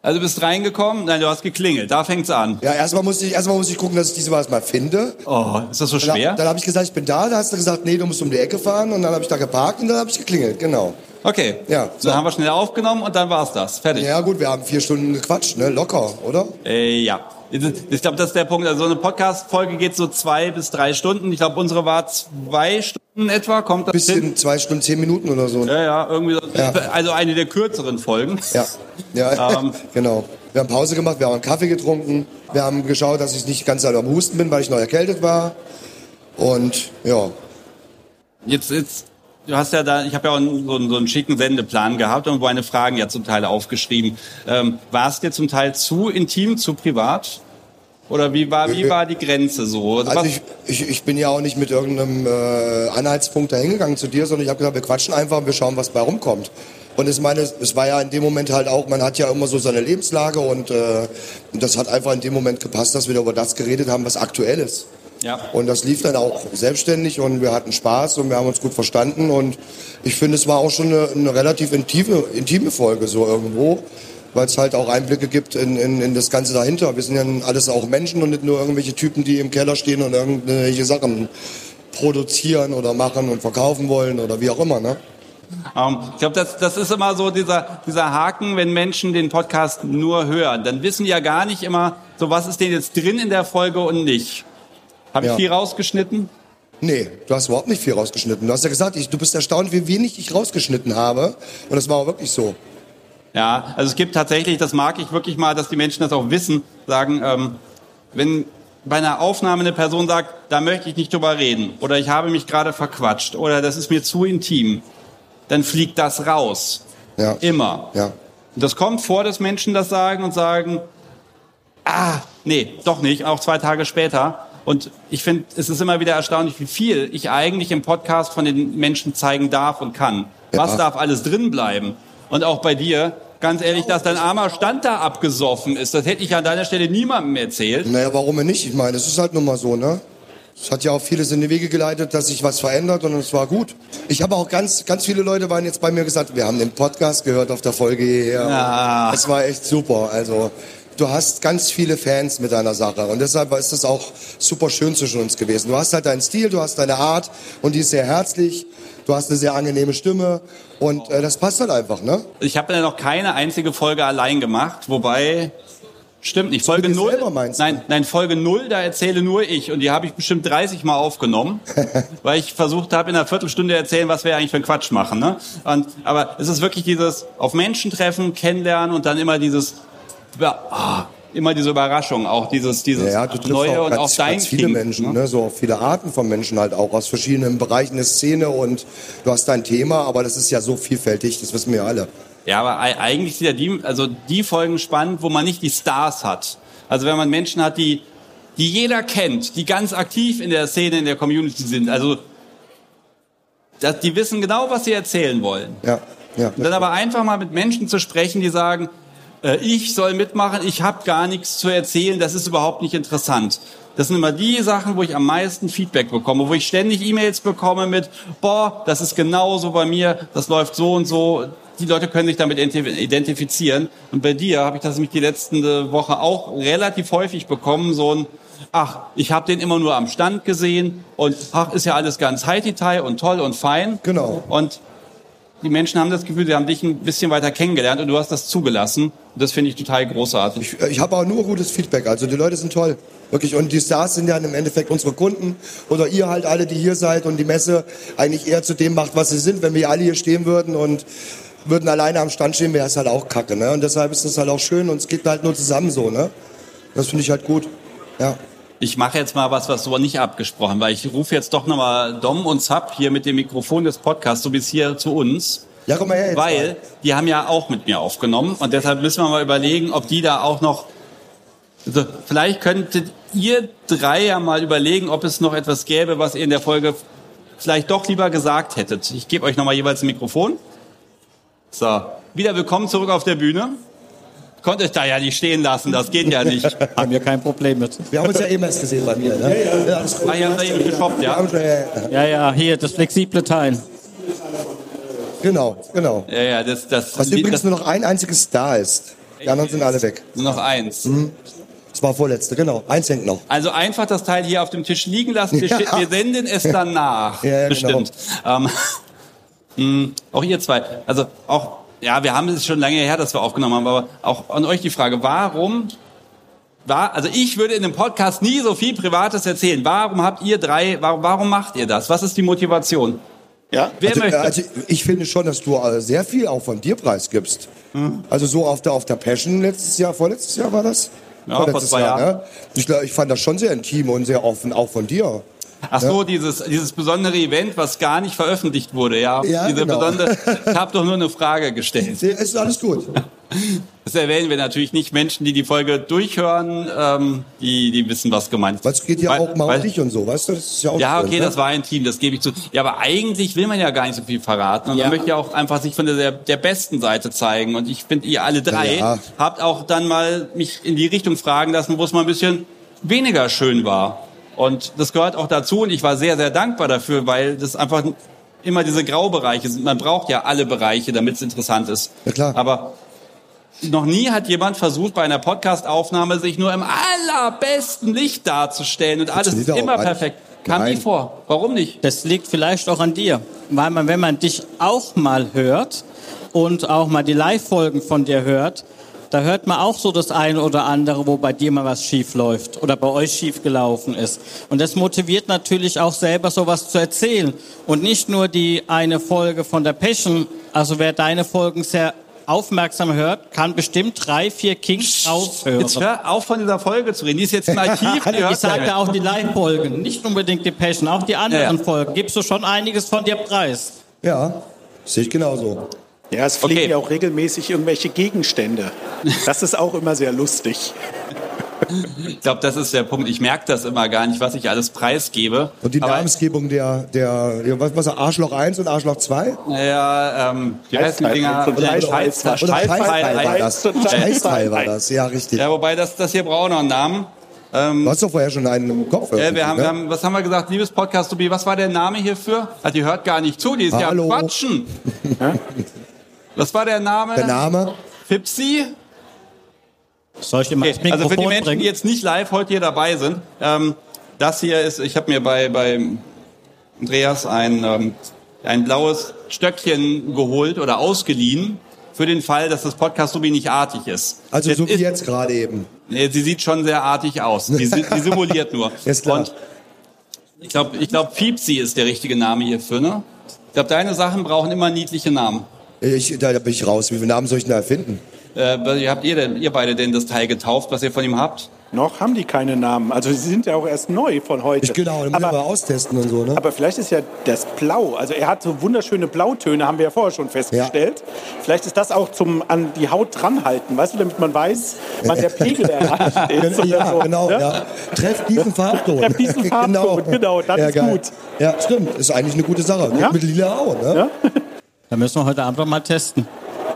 also du bist reingekommen, nein, du hast geklingelt, da fängt's an. ja, erstmal muss ich, erstmal muss ich gucken, dass ich diese mal finde. Oh, ist das so Dann, schwer? dann habe ich gesagt, ich bin da. Da hast du gesagt, nee, du musst um die Ecke fahren. Und dann habe ich da geparkt und dann habe ich geklingelt. Genau. Okay. Ja, So. Dann haben wir schnell aufgenommen und dann war's das. Fertig. Ja gut, wir haben vier Stunden gequatscht, ne? Locker, oder? Äh, ja. Ich glaube, das ist der Punkt. Also so eine Podcast-Folge geht so zwei bis drei Stunden. Ich glaube, unsere war zwei Stunden etwa. Kommt das hin? Bisschen zwei Stunden, zehn Minuten oder so. Ja, ja, irgendwie so. Ja. Also eine der kürzeren Folgen. Ja, ja, Ähm. genau. Wir haben Pause gemacht, wir haben einen Kaffee getrunken, wir haben geschaut, dass ich nicht ganz am Husten bin, weil ich noch erkältet war. Und ja, Jetzt, jetzt, du hast ja da, ich habe ja auch einen, so, einen, so einen schicken Sendeplan gehabt und meine Fragen ja zum Teil aufgeschrieben. Ähm, war es dir zum Teil zu intim, zu privat? Oder wie war, wie war die Grenze so? also Was- ich, ich, ich bin ja auch nicht mit irgendeinem äh, Anhaltspunkt da hingegangen zu dir, sondern ich habe gesagt, wir quatschen einfach und wir schauen, was bei rumkommt. Und ich meine, es war ja in dem Moment halt auch, man hat ja immer so seine Lebenslage und, äh, das hat einfach in dem Moment gepasst, dass wir über das geredet haben, was aktuell ist. Ja. Und das lief dann auch selbstständig und wir hatten Spaß und wir haben uns gut verstanden und ich finde, es war auch schon eine, eine relativ intime, intime Folge so irgendwo. weil es halt auch Einblicke gibt in, in, in das Ganze dahinter. Wir sind ja alles auch Menschen und nicht nur irgendwelche Typen, die im Keller stehen und irgendwelche Sachen produzieren oder machen und verkaufen wollen oder wie auch immer. Ne? Ähm, ich glaube, das, das ist immer so dieser, dieser Haken, wenn Menschen den Podcast nur hören. Dann wissen die ja gar nicht immer, so was ist denn jetzt drin in der Folge und nicht. Habe ich Ja. viel rausgeschnitten? Nee, du hast überhaupt nicht viel rausgeschnitten. Du hast ja gesagt, ich, du bist erstaunt, wie wenig ich rausgeschnitten habe. Und das war auch wirklich so. Ja, also es gibt tatsächlich, das mag ich wirklich mal, dass die Menschen das auch wissen, sagen, ähm, wenn bei einer Aufnahme eine Person sagt, da möchte ich nicht drüber reden oder ich habe mich gerade verquatscht oder das ist mir zu intim, dann fliegt das raus. Ja. Immer. Ja. Und das kommt vor, dass Menschen das sagen und sagen, ah, nee, doch nicht, auch zwei Tage später. Und ich finde, es ist immer wieder erstaunlich, wie viel ich eigentlich im Podcast von den Menschen zeigen darf und kann. Was Ja. darf alles drin bleiben? Und auch bei dir, ganz ehrlich, dass dein armer Stand da abgesoffen ist, das hätte ich an deiner Stelle niemandem erzählt. Naja, warum denn nicht? Ich meine, es ist halt nun mal so, ne? Es hat ja auch vieles in die Wege geleitet, dass sich was verändert und es war gut. Ich habe auch ganz, ganz viele Leute waren jetzt bei mir gesagt, wir haben den Podcast gehört auf der Folge hierher. Ja. Es war echt super. Also du hast ganz viele Fans mit deiner Sache und deshalb ist das auch super schön zwischen uns gewesen. Du hast halt deinen Stil, du hast deine Art und die ist sehr herzlich. Du hast eine sehr angenehme Stimme und äh, das passt halt einfach, ne? Ich habe ja noch keine einzige Folge allein gemacht, wobei stimmt nicht. Folge mit dir 0. selber meinst du? Nein, nein, Folge 0, da erzähle nur ich und die habe ich bestimmt 30 mal aufgenommen, weil ich versucht habe in einer Viertelstunde erzählen, was wir eigentlich für einen Quatsch machen, ne? Und aber es ist wirklich dieses auf Menschen treffen, kennenlernen und dann immer dieses ah, immer diese Überraschung, auch dieses dieses Ja, triffst neue auch und ganz, auch dein ganz viele King, Menschen, ne? so viele Arten von Menschen halt auch aus verschiedenen Bereichen der Szene und du hast dein Thema, aber das ist ja so vielfältig, das wissen wir alle. Ja, aber ei- eigentlich sind ja die, also die Folgen spannend, wo man nicht die Stars hat. Also wenn man Menschen hat, die, die jeder kennt, die ganz aktiv in der Szene, in der Community sind. Also dass die wissen genau, was sie erzählen wollen. Ja, ja. Und dann aber einfach mal mit Menschen zu sprechen, die sagen, äh, ich soll mitmachen, ich habe gar nichts zu erzählen, das ist überhaupt nicht interessant. Das sind immer die Sachen, wo ich am meisten Feedback bekomme, wo ich ständig E-Mails bekomme mit, boah, das ist genauso bei mir, das läuft so und so. Die Leute können sich damit identi- identifizieren. Und bei dir habe ich das nämlich die letzten Woche auch relativ häufig bekommen, so ein, ach, ich habe den immer nur am Stand gesehen und ach, ist ja alles ganz high-detail und toll und fein. Genau. Und die Menschen haben das Gefühl, sie haben dich ein bisschen weiter kennengelernt und du hast das zugelassen. Und das finde ich total großartig. Ich, ich habe auch nur gutes Feedback, also die Leute sind toll. Wirklich, und die Stars sind ja im Endeffekt unsere Kunden oder ihr halt alle, die hier seid und die Messe eigentlich eher zu dem macht, was sie sind. Wenn wir alle hier stehen würden und würden alleine am Stand stehen, wäre es halt auch kacke. Ne? Und deshalb ist das halt auch schön und es geht halt nur zusammen so. Ne? Das finde ich halt gut. Ja. Ich mache jetzt mal was, was so nicht abgesprochen, weil ich rufe jetzt doch nochmal Dom und Zap hier mit dem Mikrofon des Podcasts so bis hier zu uns. Ja, komm mal her jetzt. Weil die haben ja auch mit mir aufgenommen und deshalb müssen wir mal überlegen, ob die da auch noch. Also vielleicht könntet ihr drei ja mal überlegen, ob es noch etwas gäbe, was ihr in der Folge vielleicht doch lieber gesagt hättet. Ich gebe euch nochmal jeweils ein Mikrofon. So, wieder willkommen zurück auf der Bühne. Konnte ich da ja nicht stehen lassen, das geht ja nicht. Haben wir kein Problem mit. Wir haben uns ja eben erst gesehen bei mir. Ne? Ja, ja. alles gut. Ah, ihr habt da eben geshoppt, ja? Ja, ja, hier, das flexible Teil. Genau, genau. Ja, ja, das, das, Was übrigens nur noch ein einziges Star ist. Die anderen sind alle weg. nur noch eins. Das war vorletzte, genau. Eins hängt noch. Also einfach das Teil hier auf dem Tisch liegen lassen. Wir, Ja. wir senden es dann nach. Ja, ja, Bestimmt. Ähm, mh, auch ihr zwei. Also auch, ja, wir haben es schon lange her, dass wir aufgenommen haben, aber auch an euch die Frage, warum war, also ich würde in einem Podcast nie so viel Privates erzählen. Warum habt ihr drei, warum, warum macht ihr das? Was ist die Motivation? Ja, Wer also, möchte? also ich finde schon, dass du äh, sehr viel auch von dir preisgibst. Hm. Also so auf der, auf der Passion letztes Jahr, vorletztes Jahr war das? Ja, vor zwei Jahr, Jahren. Ne? Ich, ich fand das schon sehr intim und sehr offen, auch von dir. Ach so, dieses, dieses besondere Event, was gar nicht veröffentlicht wurde, ja. Ja, Diese genau. besondere, ich habe doch nur eine Frage gestellt. Ist alles gut. Das erwähnen wir natürlich nicht. Menschen, die die Folge durchhören, ähm, die, die wissen, was gemeint ist. Es geht ja Weil- auch mal weil- um dich und so, weißt du? Das ist ja auch Ja, schön, okay, ne? das war ein Team, das gebe ich zu. Ja, aber eigentlich will man ja gar nicht so viel verraten. Und Ja. man möchte ja auch einfach sich von der, der besten Seite zeigen. Und ich finde, ihr alle drei Ja. habt auch dann mal mich in die Richtung fragen lassen, wo es mal ein bisschen weniger schön war. Und das gehört auch dazu. Und ich war sehr, sehr dankbar dafür, weil das einfach immer diese Graubereiche sind. Man braucht ja alle Bereiche, damit es interessant ist. Ja, klar. Aber noch nie hat jemand versucht, bei einer Podcast-Aufnahme sich nur im allerbesten Licht darzustellen und alles ist immer perfekt. Kam nie Nein. vor. Warum nicht? Das liegt vielleicht auch an dir, weil man, wenn man dich auch mal hört und auch mal die Live-Folgen von dir hört, da hört man auch so das eine oder andere, wo bei dir mal was schief läuft oder bei euch schief gelaufen ist. Und das motiviert natürlich auch selber sowas zu erzählen und nicht nur die eine Folge von der Passion. Also wer deine Folgen sehr aufmerksam hört, kann bestimmt drei, vier Kings raushören. Jetzt hör auf von dieser Folge zu reden. Die ist jetzt im Archiv. Ich sagte auch die Live-Folgen, nicht unbedingt die Passion, auch die anderen Ja, ja. Folgen. Gibst du schon einiges von dir preis? Ja, sehe ich genauso. Ja, es fliegen Okay. ja auch regelmäßig irgendwelche Gegenstände. Das ist auch immer sehr lustig. Ich glaube, das ist der Punkt. Ich merke das immer gar nicht, was ich alles preisgebe. Und die Namensgebung der, der, der was, was Arschloch 1 und Arschloch 2? Ja, ähm, wie heißen die Dinger? Oder Scheißteil. War das. Scheißteil. War das, ja, richtig. Ja, wobei das, das hier braucht noch einen Namen. Du hast doch vorher schon einen im Kopf. Ja, wir haben, ne? wir haben, was haben wir gesagt? Liebes Podcast, Tobi, was war der Name hierfür? Ah, die hört gar nicht zu, die ist Hallo. ja am Quatschen. Was war der Name? Der Name? Fipsi? Soll ich dir mal Okay. das Also für die Mikrofon Menschen, bringen? die jetzt nicht live heute hier dabei sind, ähm, das hier ist, ich habe mir bei, bei Andreas ein, ähm, ein blaues Stöckchen geholt oder ausgeliehen, für den Fall, dass das Podcast Tobi nicht artig ist. Also so wie ist, jetzt gerade eben. Nee, sie sieht schon sehr artig aus. Sie, si- sie simuliert nur. Ist klar. Und ich glaube, ich glaub, Fiepsi ist der richtige Name hierfür, ne? Ich glaube, deine Sachen brauchen immer niedliche Namen. Ich, da bin ich raus. Wie viele Namen soll ich denn da erfinden? Äh, wie habt ihr denn, ihr beide denn das Teil getauft, was ihr von ihm habt? Noch haben die keine Namen. Also sie sind ja auch erst neu von heute. Ich genau, dann aber, mal austesten und so, ne? aber vielleicht ist ja das Blau, also er hat so wunderschöne Blautöne, haben wir ja vorher schon festgestellt. Vielleicht ist das auch zum an die Haut dranhalten, weißt du, damit man weiß, wann der Pegel erreicht ist. ja, so, genau, ne? ja. Treff diesen Farbton. Treff diesen Farbton, genau, das ja, ist geil. gut. Ja, stimmt. Ist eigentlich eine gute Sache. Ja? Mit lila auch, ne? Ja? Da müssen wir heute Abend noch mal testen.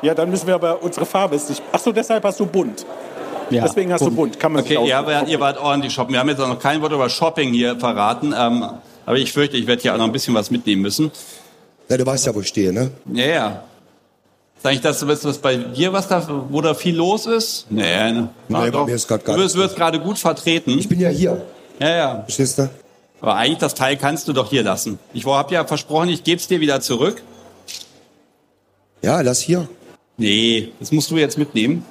Ja, dann müssen wir aber unsere Farbe ist nicht. Ach so, deshalb hast du bunt. Ja, Deswegen hast du bunt. Kann man Okay, ihr, habt- ihr wart ordentlich shoppen. Wir haben jetzt auch noch kein Wort über Shopping hier verraten. Ähm, aber ich fürchte, ich werde hier auch noch ein bisschen was mitnehmen müssen. Ja, du weißt ja, wo ich stehe, ne? Ja, ja. Ist eigentlich das, was, was bei dir, was da, wo da viel los ist? Nee, ne. Nee, bei mir ist grad gar Du wirst, wirst gerade gut vertreten. Ich bin ja hier. Ja, ja. Verstehst du? Aber eigentlich das Teil kannst du doch hier lassen. Ich habe ja versprochen, ich gebe es dir wieder zurück. Ja, lass hier. Nee, das musst du jetzt mitnehmen.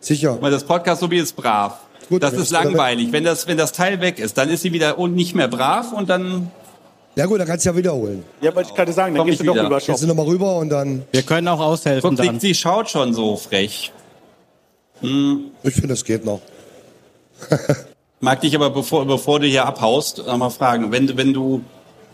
Sicher. Weil das Podcast Sobi ist brav. Gut, das ist langweilig. Wenn das, wenn das Teil weg ist, dann ist sie wieder nicht mehr brav und dann Ja gut, dann kannst du ja wiederholen. Ja, wollte ich gerade sagen, dann Komm gehst du wieder. rüber Jetzt shoppen. sind wir mal rüber und dann. Wir können auch aushelfen Guck, sie, dann. sie schaut schon so frech. Ich finde, das geht noch. Mag dich aber, bevor, bevor du hier abhaust, noch mal fragen, wenn, du- wenn du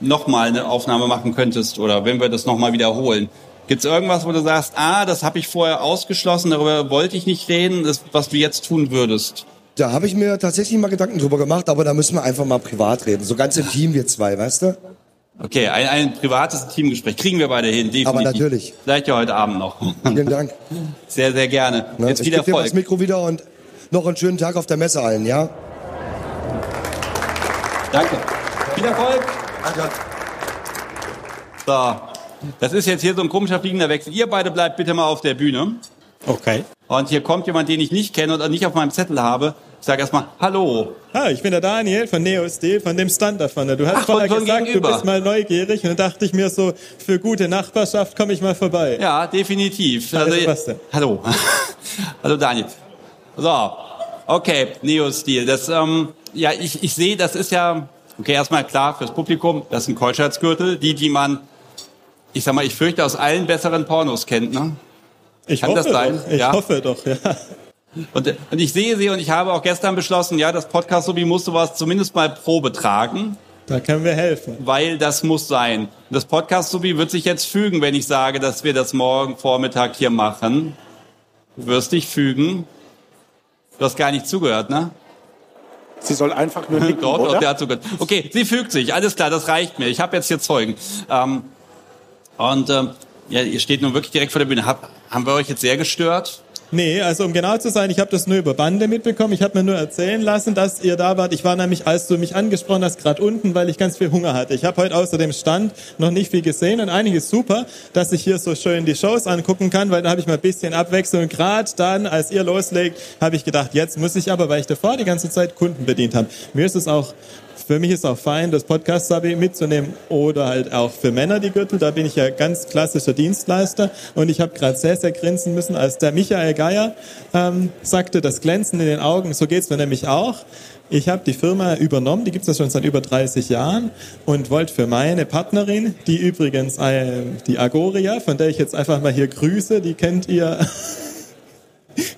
nochmal eine Aufnahme machen könntest oder wenn wir das nochmal wiederholen, gibt's irgendwas, wo du sagst, ah, das habe ich vorher ausgeschlossen, darüber wollte ich nicht reden, das, was du jetzt tun würdest? Da habe ich mir tatsächlich mal Gedanken drüber gemacht, aber da müssen wir einfach mal privat reden. So ganz im Team, wir zwei, weißt du? Okay, ein, ein privates Teamgespräch kriegen wir beide hin, definitiv. Aber natürlich. Vielleicht ja heute Abend noch. Vielen Dank. Sehr, sehr gerne. Ne? Jetzt ich viel gebe dir das Erfolg. Mikro wieder und noch einen schönen Tag auf der Messe allen, ja? Danke. Viel Erfolg. So, das ist jetzt hier so ein komischer fliegender Wechsel. Ihr beide bleibt bitte mal auf der Bühne. Okay. Und hier kommt jemand, den ich nicht kenne und nicht auf meinem Zettel habe. Ich sage erstmal Hallo. Hi, ich bin der Daniel von Neostil, von dem Stand davon. Du hast Ach, vorher von- von gesagt, gegenüber. du bist mal neugierig und dann dachte ich mir so, für gute Nachbarschaft komme ich mal vorbei. Ja, definitiv. Hallo, Also, hallo. hallo Daniel. So, okay, Neo-Stil. Das, ähm, ja, ich, ich sehe, das ist ja, okay, erstmal klar fürs Publikum, das ist ein Kreuzscheidsgürtel, die, die man, ich sag mal, ich fürchte aus allen besseren Pornos kennt, ne? Ich Kann hoffe das sein? doch. Ich Ja. hoffe doch, ja. Und, und ich sehe sie und ich habe auch gestern beschlossen, ja, das Podcast Sobi muss sowas zumindest mal Probe tragen, Da können wir helfen. weil das muss sein. Und das Podcast Sobi wird sich jetzt fügen, wenn ich sage, dass wir das morgen Vormittag hier machen. Du wirst dich fügen. Du hast gar nicht zugehört, ne? Sie soll einfach nur nicken, doch, oder? der hat zugehört. Okay, sie fügt sich. Alles klar, das reicht mir. Ich habe jetzt hier Zeugen. Ähm, und ähm, ja, ihr steht nun wirklich direkt vor der Bühne. Hab, haben wir euch jetzt sehr gestört? Nee, also um genau zu sein, ich habe das nur über Bande mitbekommen. Ich habe mir nur erzählen lassen, dass ihr da wart. Ich war nämlich, als du mich angesprochen hast, gerade unten, weil ich ganz viel Hunger hatte. Ich habe heute außer dem Stand noch nicht viel gesehen und eigentlich ist super, dass ich hier so schön die Shows angucken kann, weil da habe ich mal ein bisschen Abwechslung. Und gerade dann, als ihr loslegt, habe ich gedacht, jetzt muss ich aber, weil ich davor die ganze Zeit Kunden bedient habe. Mir ist es auch für mich ist auch fein, das Podcast-Sabi mitzunehmen oder halt auch für Männer die Gürtel. Da bin ich ja ganz klassischer Dienstleister und ich habe gerade sehr, sehr grinsen müssen, als der Michael Geier ähm, sagte, das Glänzen in den Augen, so geht's mir nämlich auch. Ich habe die Firma übernommen, die gibt's ja schon seit über 30 Jahren und wollte für meine Partnerin, die übrigens äh, die Agoria, von der ich jetzt einfach mal hier grüße, die kennt ihr.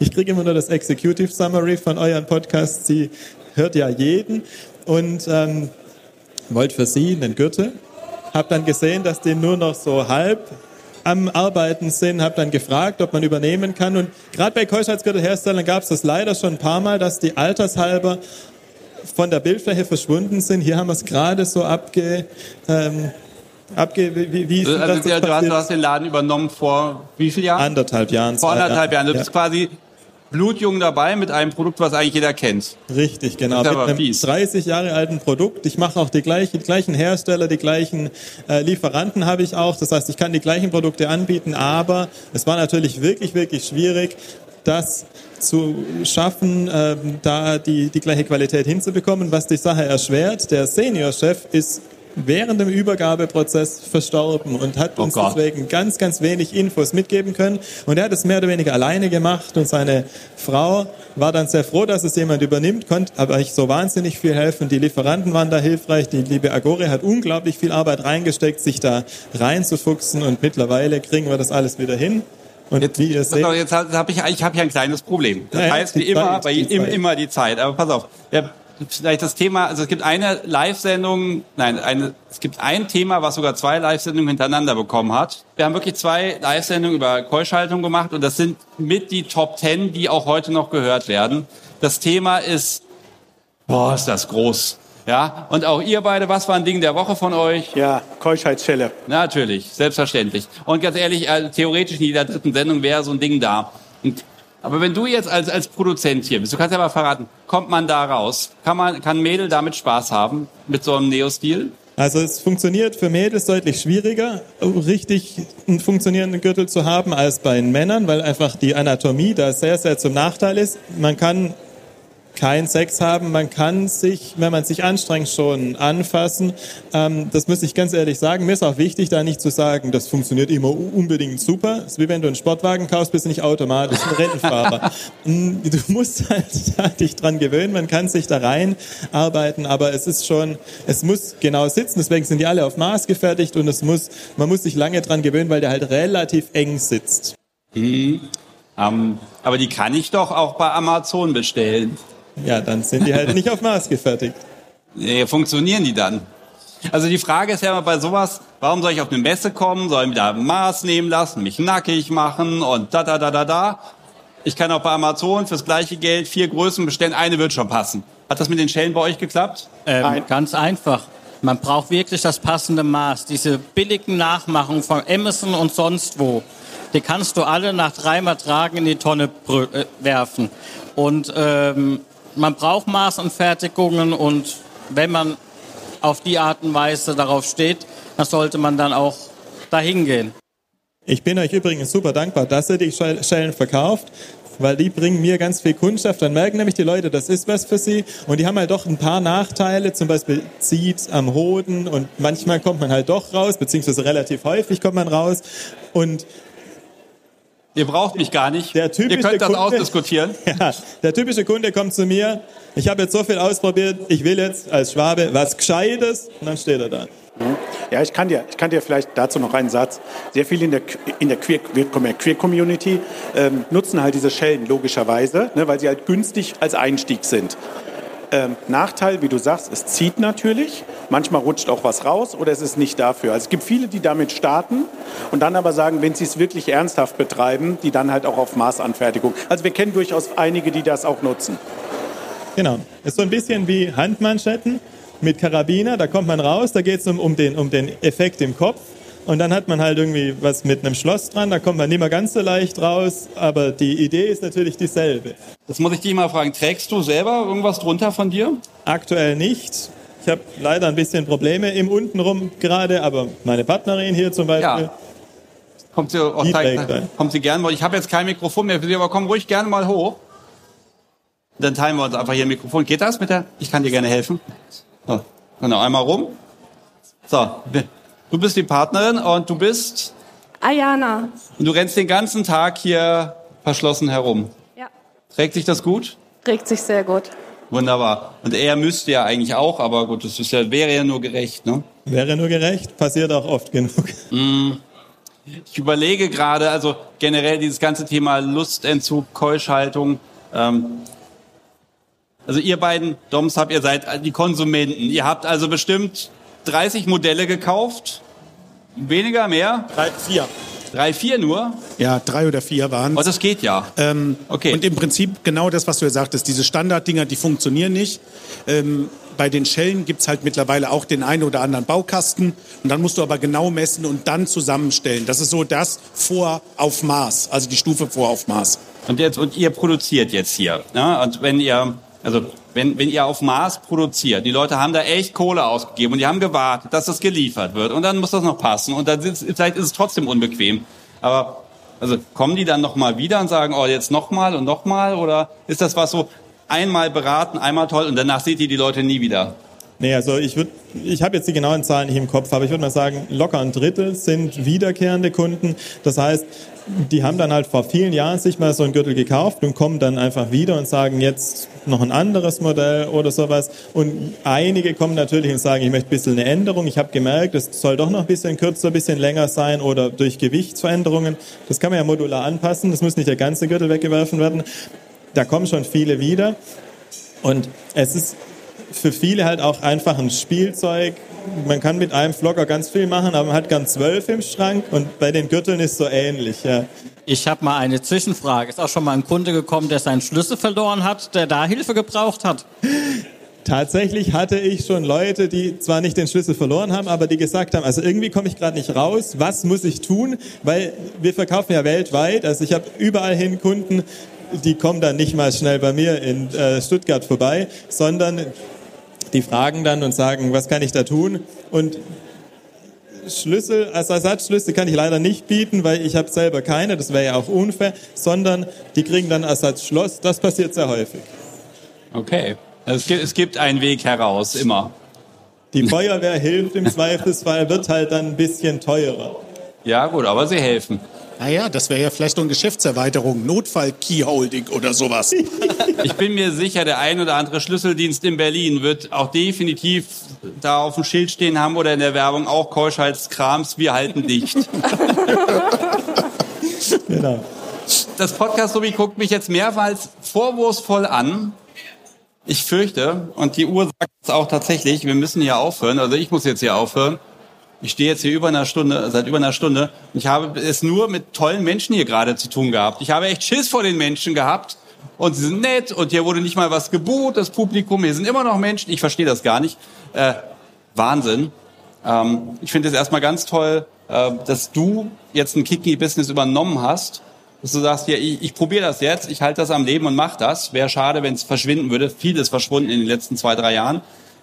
Ich kriege immer nur das Executive Summary von euren Podcasts, sie hört ja jeden und ähm, wollte für sie einen Gürtel. Hab dann gesehen, dass die nur noch so halb am Arbeiten sind, habe dann gefragt, ob man übernehmen kann. Und gerade bei Keuschheitsgürtelherstellern gab es das leider schon ein paar Mal, dass die altershalber von der Bildfläche verschwunden sind. Hier haben wir es gerade so abge... Ähm, abge wie, wie also, das du, hast, du hast den Laden übernommen vor wie vielen Jahren? Anderthalb Jahren. Vor anderthalb Jahren. Du ja. bist quasi blutjung dabei mit einem Produkt, was eigentlich jeder kennt. Richtig, genau. Mit einem fies. 30 Jahre alten Produkt. Ich mache auch die gleichen, die gleichen Hersteller, die gleichen äh, Lieferanten habe ich auch. Das heißt, ich kann die gleichen Produkte anbieten, aber es war natürlich wirklich, wirklich schwierig, das zu schaffen, ähm, da die, die gleiche Qualität hinzubekommen, was die Sache erschwert. Der Seniorchef ist während dem Übergabeprozess verstorben und hat uns Gott. deswegen ganz, ganz wenig Infos mitgeben können. Und er hat es mehr oder weniger alleine gemacht und seine Frau war dann sehr froh, dass es jemand übernimmt, konnte aber nicht so wahnsinnig viel helfen. Die Lieferanten waren da hilfreich. Die liebe Agore hat unglaublich viel Arbeit reingesteckt, sich da reinzufuchsen und mittlerweile kriegen wir das alles wieder hin. Und Jetzt, wie ihr seht, jetzt habe ich, ich habe hier ein kleines Problem. Das Ja, heißt, wie immer, Zeit, bei die ihm Zeit. immer die Zeit. Aber pass auf, ja, vielleicht das Thema, also es gibt eine Live-Sendung, nein, eine, es gibt ein Thema, was sogar zwei Live-Sendungen hintereinander bekommen hat. Wir haben wirklich zwei Live-Sendungen über Keuschhaltung gemacht und das sind mit die Top Ten, die auch heute noch gehört werden. Das Thema ist, boah, ist das groß. Ja, und auch ihr beide, was war ein Ding der Woche von euch? Ja, Keuschheitsschelle. Natürlich, selbstverständlich. Und ganz ehrlich, äh, theoretisch in jeder dritten Sendung wäre so ein Ding da. Und, aber wenn du jetzt als, als Produzent hier bist, du kannst ja mal verraten, kommt man da raus? Kann man, kann Mädel damit Spaß haben? Mit so einem Neo-Stil? Also es funktioniert für Mädels deutlich schwieriger, richtig einen funktionierenden Gürtel zu haben als bei den Männern, weil einfach die Anatomie da sehr, sehr zum Nachteil ist. Man kann keinen Sex haben, man kann sich, wenn man sich anstrengt, schon anfassen. Ähm, das muss ich ganz ehrlich sagen. Mir ist auch wichtig, da nicht zu sagen, das funktioniert immer unbedingt super. Es ist wie wenn du einen Sportwagen kaufst, bist du nicht automatisch ein Rennfahrer. Du musst halt da dich dran gewöhnen, man kann sich da reinarbeiten, aber es ist schon, es muss genau sitzen, deswegen sind die alle auf Maß gefertigt und es muss, man muss sich lange dran gewöhnen, weil der halt relativ eng sitzt. Mhm. Ähm, aber die kann ich doch auch bei Amazon bestellen. Ja, dann sind die halt nicht auf Maß gefertigt. Nee, funktionieren die dann? Also die Frage ist ja immer bei sowas, warum soll ich auf eine Messe kommen, soll ich mir da ein Maß nehmen lassen, mich nackig machen und da, da, da, da, da. Ich kann auch bei Amazon fürs gleiche Geld vier Größen bestellen, eine wird schon passen. Hat das mit den Schellen bei euch geklappt? Ähm, ganz einfach. Man braucht wirklich das passende Maß. Diese billigen Nachmachungen von Amazon und sonst wo, die kannst du alle nach dreimal tragen in die Tonne äh, werfen. Und ähm, man braucht Maßanfertigungen und wenn man auf die Art und Weise darauf steht, dann sollte man dann auch dahin gehen. Ich bin euch übrigens super dankbar, dass ihr die Schell- Schellen verkauft, weil die bringen mir ganz viel Kundschaft. Dann merken nämlich die Leute, das ist was für sie. Und die haben halt doch ein paar Nachteile, zum Beispiel zieht am Hoden und manchmal kommt man halt doch raus, beziehungsweise relativ häufig kommt man raus. Und Ihr braucht mich gar nicht. Der typische Ihr könnt das Kunde- ausdiskutieren. Ja, der typische Kunde kommt zu mir, ich habe jetzt so viel ausprobiert, ich will jetzt als Schwabe was Gescheites und dann steht er da. Ja, ich kann dir, ich kann dir vielleicht dazu noch einen Satz. Sehr viele in der, in der Queer, Queer Community ähm, nutzen halt diese Schellen logischerweise, ne, weil sie halt günstig als Einstieg sind. Ähm, Nachteil, wie du sagst, es zieht natürlich. Manchmal rutscht auch was raus oder es ist nicht dafür. Also es gibt viele, die damit starten und dann aber sagen, wenn sie es wirklich ernsthaft betreiben, die dann halt auch auf Maßanfertigung. Also wir kennen durchaus einige, die das auch nutzen. Genau. Ist so ein bisschen wie Handmanschetten mit Karabiner. Da kommt man raus, da geht es um, um, den, um den Effekt im Kopf. Und dann hat man halt irgendwie was mit einem Schloss dran, da kommt man nicht mehr ganz so leicht raus, aber die Idee ist natürlich dieselbe. Das muss ich dich mal fragen. Trägst du selber irgendwas drunter von dir? Aktuell nicht. Ich habe leider ein bisschen Probleme im Untenrum gerade, aber meine Partnerin hier zum Beispiel. Ja. Kommt sie, Die zeig, trägt ein. kommt sie gerne mal. Ich habe jetzt kein Mikrofon mehr für Sie, aber komm ruhig gerne mal hoch. Dann teilen wir uns einfach hier ein Mikrofon. Geht das mit der? Ich kann dir gerne helfen. So, genau, einmal rum. So, du bist die Partnerin und du bist Ayana. und du rennst den ganzen Tag hier verschlossen herum. Ja. Trägt sich das gut? Regt sich sehr gut. Wunderbar. Und er müsste ja eigentlich auch, aber gut, das ist ja, wäre ja nur gerecht, ne? Wäre nur gerecht, passiert auch oft genug. Mm. Ich überlege gerade, also generell dieses ganze Thema Lustentzug, Keuschhaltung. Ähm, also ihr beiden, Doms, habt ihr seid die Konsumenten. Ihr habt also bestimmt 30 Modelle gekauft. Weniger, mehr? Drei, vier. Drei, vier nur? Ja, drei oder vier waren Oh, das geht ja. Ähm, Okay. Und im Prinzip genau das, was du ja sagtest, diese Standarddinger, die funktionieren nicht. Ähm, bei den Schellen gibt's halt mittlerweile auch den einen oder anderen Baukasten. Und dann musst du aber genau messen und dann zusammenstellen. Das ist so das vor auf Maß, also die Stufe vor auf Maß. Und jetzt und ihr produziert jetzt hier. Ne? Und wenn ihr also wenn, wenn ihr auf Maß produziert, die Leute haben da echt Kohle ausgegeben und die haben gewartet, dass das geliefert wird und dann muss das noch passen und dann ist, vielleicht ist es trotzdem unbequem. Aber also kommen die dann noch mal wieder und sagen, oh jetzt noch mal und noch mal oder ist das was so einmal beraten, einmal toll und danach seht ihr die Leute nie wieder? Nee, also ich würde, ich habe jetzt die genauen Zahlen nicht im Kopf, aber ich würde mal sagen, locker ein Drittel sind wiederkehrende Kunden. Das heißt, die haben dann halt vor vielen Jahren sich mal so einen Gürtel gekauft und kommen dann einfach wieder und sagen jetzt noch ein anderes Modell oder sowas. Und einige kommen natürlich und sagen, ich möchte ein bisschen eine Änderung. Ich habe gemerkt, es soll doch noch ein bisschen kürzer, ein bisschen länger sein oder durch Gewichtsveränderungen. Das kann man ja modular anpassen. Das muss nicht der ganze Gürtel weggeworfen werden. Da kommen schon viele wieder. Und es ist für viele halt auch einfach ein Spielzeug. Man kann mit einem Vlogger ganz viel machen, aber man hat gern zwölf im Schrank und bei den Gürteln ist so ähnlich. Ja. Ich habe mal eine Zwischenfrage. Ist auch schon mal ein Kunde gekommen, der seinen Schlüssel verloren hat, der da Hilfe gebraucht hat? Tatsächlich hatte ich schon Leute, die zwar nicht den Schlüssel verloren haben, aber die gesagt haben, also irgendwie komme ich gerade nicht raus, was muss ich tun? Weil wir verkaufen ja weltweit, also ich habe überall hin Kunden, die kommen dann nicht mal schnell bei mir in äh, Stuttgart vorbei, sondern die fragen dann und sagen, was kann ich da tun? Und Schlüssel, als Ersatzschlüssel kann ich leider nicht bieten, weil ich habe selber keine, das wäre ja auch unfair, sondern die kriegen dann Ersatzschloss, das passiert sehr häufig. Okay. Es, gibt, es gibt einen Weg heraus, immer. Die Feuerwehr hilft im Zweifelsfall, wird halt dann ein bisschen teurer. Ja gut, aber sie helfen. Naja, das wäre ja vielleicht noch eine Geschäftserweiterung, Notfall-Keyholding oder sowas. Ich bin mir sicher, der ein oder andere Schlüsseldienst in Berlin wird auch definitiv da auf dem Schild stehen haben oder in der Werbung auch Keuschheitskrams, wir halten dicht. Genau. Das Podcast Sobi guckt mich jetzt mehrmals vorwurfsvoll an. Ich fürchte, und die Uhr sagt es auch tatsächlich, wir müssen hier aufhören, also ich muss jetzt hier aufhören. Ich stehe jetzt hier über einer Stunde, seit über einer Stunde. Und ich habe es nur mit tollen Menschen hier gerade zu tun gehabt. Ich habe echt Schiss vor den Menschen gehabt. Und sie sind nett und hier wurde nicht mal was gebucht, das Publikum. Hier sind immer noch Menschen. Ich verstehe das gar nicht. Äh, Wahnsinn. Ähm, ich finde es erstmal ganz toll, äh, dass du jetzt ein Kiki-Business übernommen hast. Dass du sagst, ja, ich, ich probiere das jetzt, ich halte das am Leben und mach das. Wäre schade, wenn es verschwinden würde. Vieles verschwunden in den letzten zwei, drei Jahren.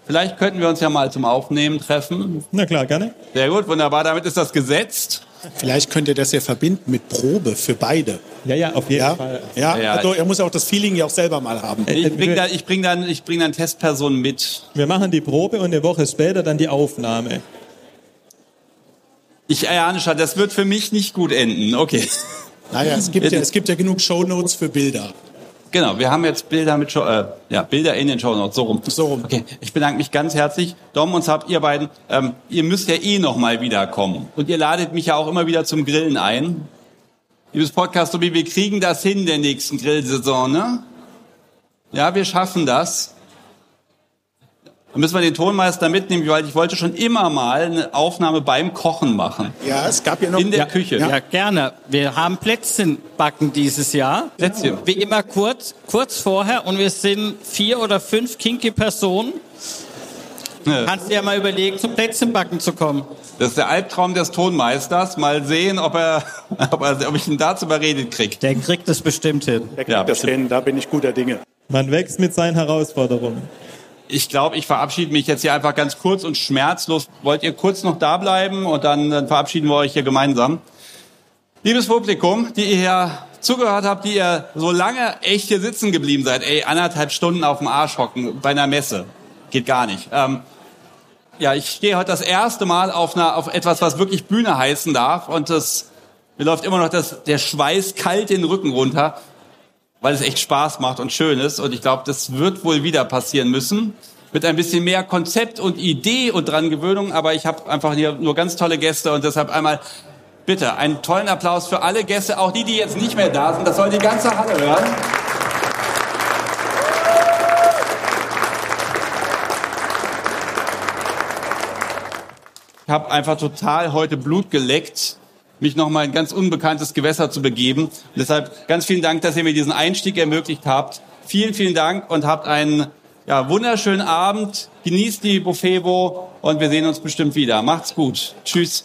Vielleicht könnten wir uns ja mal zum Aufnehmen treffen. Na klar, gerne. Sehr gut, wunderbar. Damit ist das gesetzt. Vielleicht könnt ihr das ja verbinden mit Probe für beide. Ja, ja, auf jeden Ja, Fall. ja, Ja. also er muss ja auch das Feeling ja auch selber mal haben. Ich bringe da, ich bring dann, ich bring dann Testpersonen mit. Wir machen die Probe und eine Woche später dann die Aufnahme. Ich ahne schon, das wird für mich nicht gut enden. Okay. Naja, es gibt ja, es gibt ja genug Shownotes für Bilder. Genau, wir haben jetzt Bilder mit Show, äh, ja, Bilder in den Show Notes, so rum. So rum. Okay, ich bedanke mich ganz herzlich. Dom, uns habt ihr beiden, ähm, ihr müsst ja eh noch mal wiederkommen. Und ihr ladet mich ja auch immer wieder zum Grillen ein. Liebes Podcast, wir kriegen das hin in der nächsten Grillsaison, ne? Ja, wir schaffen das. Dann müssen wir den Tonmeister mitnehmen, weil ich wollte schon immer mal eine Aufnahme beim Kochen machen. Ja, es gab ja noch In der ja, Küche. Ja, gerne. Wir haben Plätzchen backen dieses Jahr. Plätzchen. Wie immer kurz, kurz vorher und wir sind vier oder fünf kinky Personen. Kannst du ja mal überlegen, zum Plätzchenbacken zu kommen. Das ist der Albtraum des Tonmeisters. Mal sehen, ob, er, ob, er, ob ich ihn dazu überredet kriege. Der kriegt es bestimmt hin. Der kriegt ja, das hin, da bin ich guter Dinge. Man wächst mit seinen Herausforderungen. Ich glaube, ich verabschiede mich jetzt hier einfach ganz kurz und schmerzlos. Wollt ihr kurz noch da bleiben und dann, dann verabschieden wir euch hier gemeinsam. Liebes Publikum, die ihr hier zugehört habt, die ihr so lange echt hier sitzen geblieben seid, ey, anderthalb Stunden auf dem Arsch hocken bei einer Messe. Geht gar nicht. Ähm, ja, ich stehe heute das erste Mal auf, einer, auf etwas, was wirklich Bühne heißen darf und das, mir läuft immer noch das, der Schweiß kalt den Rücken runter, weil es echt Spaß macht und schön ist. Und ich glaube, das wird wohl wieder passieren müssen. Mit ein bisschen mehr Konzept und Idee und dran Gewöhnung, aber ich habe einfach hier nur ganz tolle Gäste. Und deshalb einmal bitte einen tollen Applaus für alle Gäste, auch die, die jetzt nicht mehr da sind, das soll die ganze Halle hören. Ich habe einfach total heute Blut geleckt, mich nochmal in ein ganz unbekanntes Gewässer zu begeben. Und deshalb ganz vielen Dank, dass ihr mir diesen Einstieg ermöglicht habt. Vielen, vielen Dank und habt einen ja, wunderschönen Abend. Genießt die Buffevo und wir sehen uns bestimmt wieder. Macht's gut. Tschüss.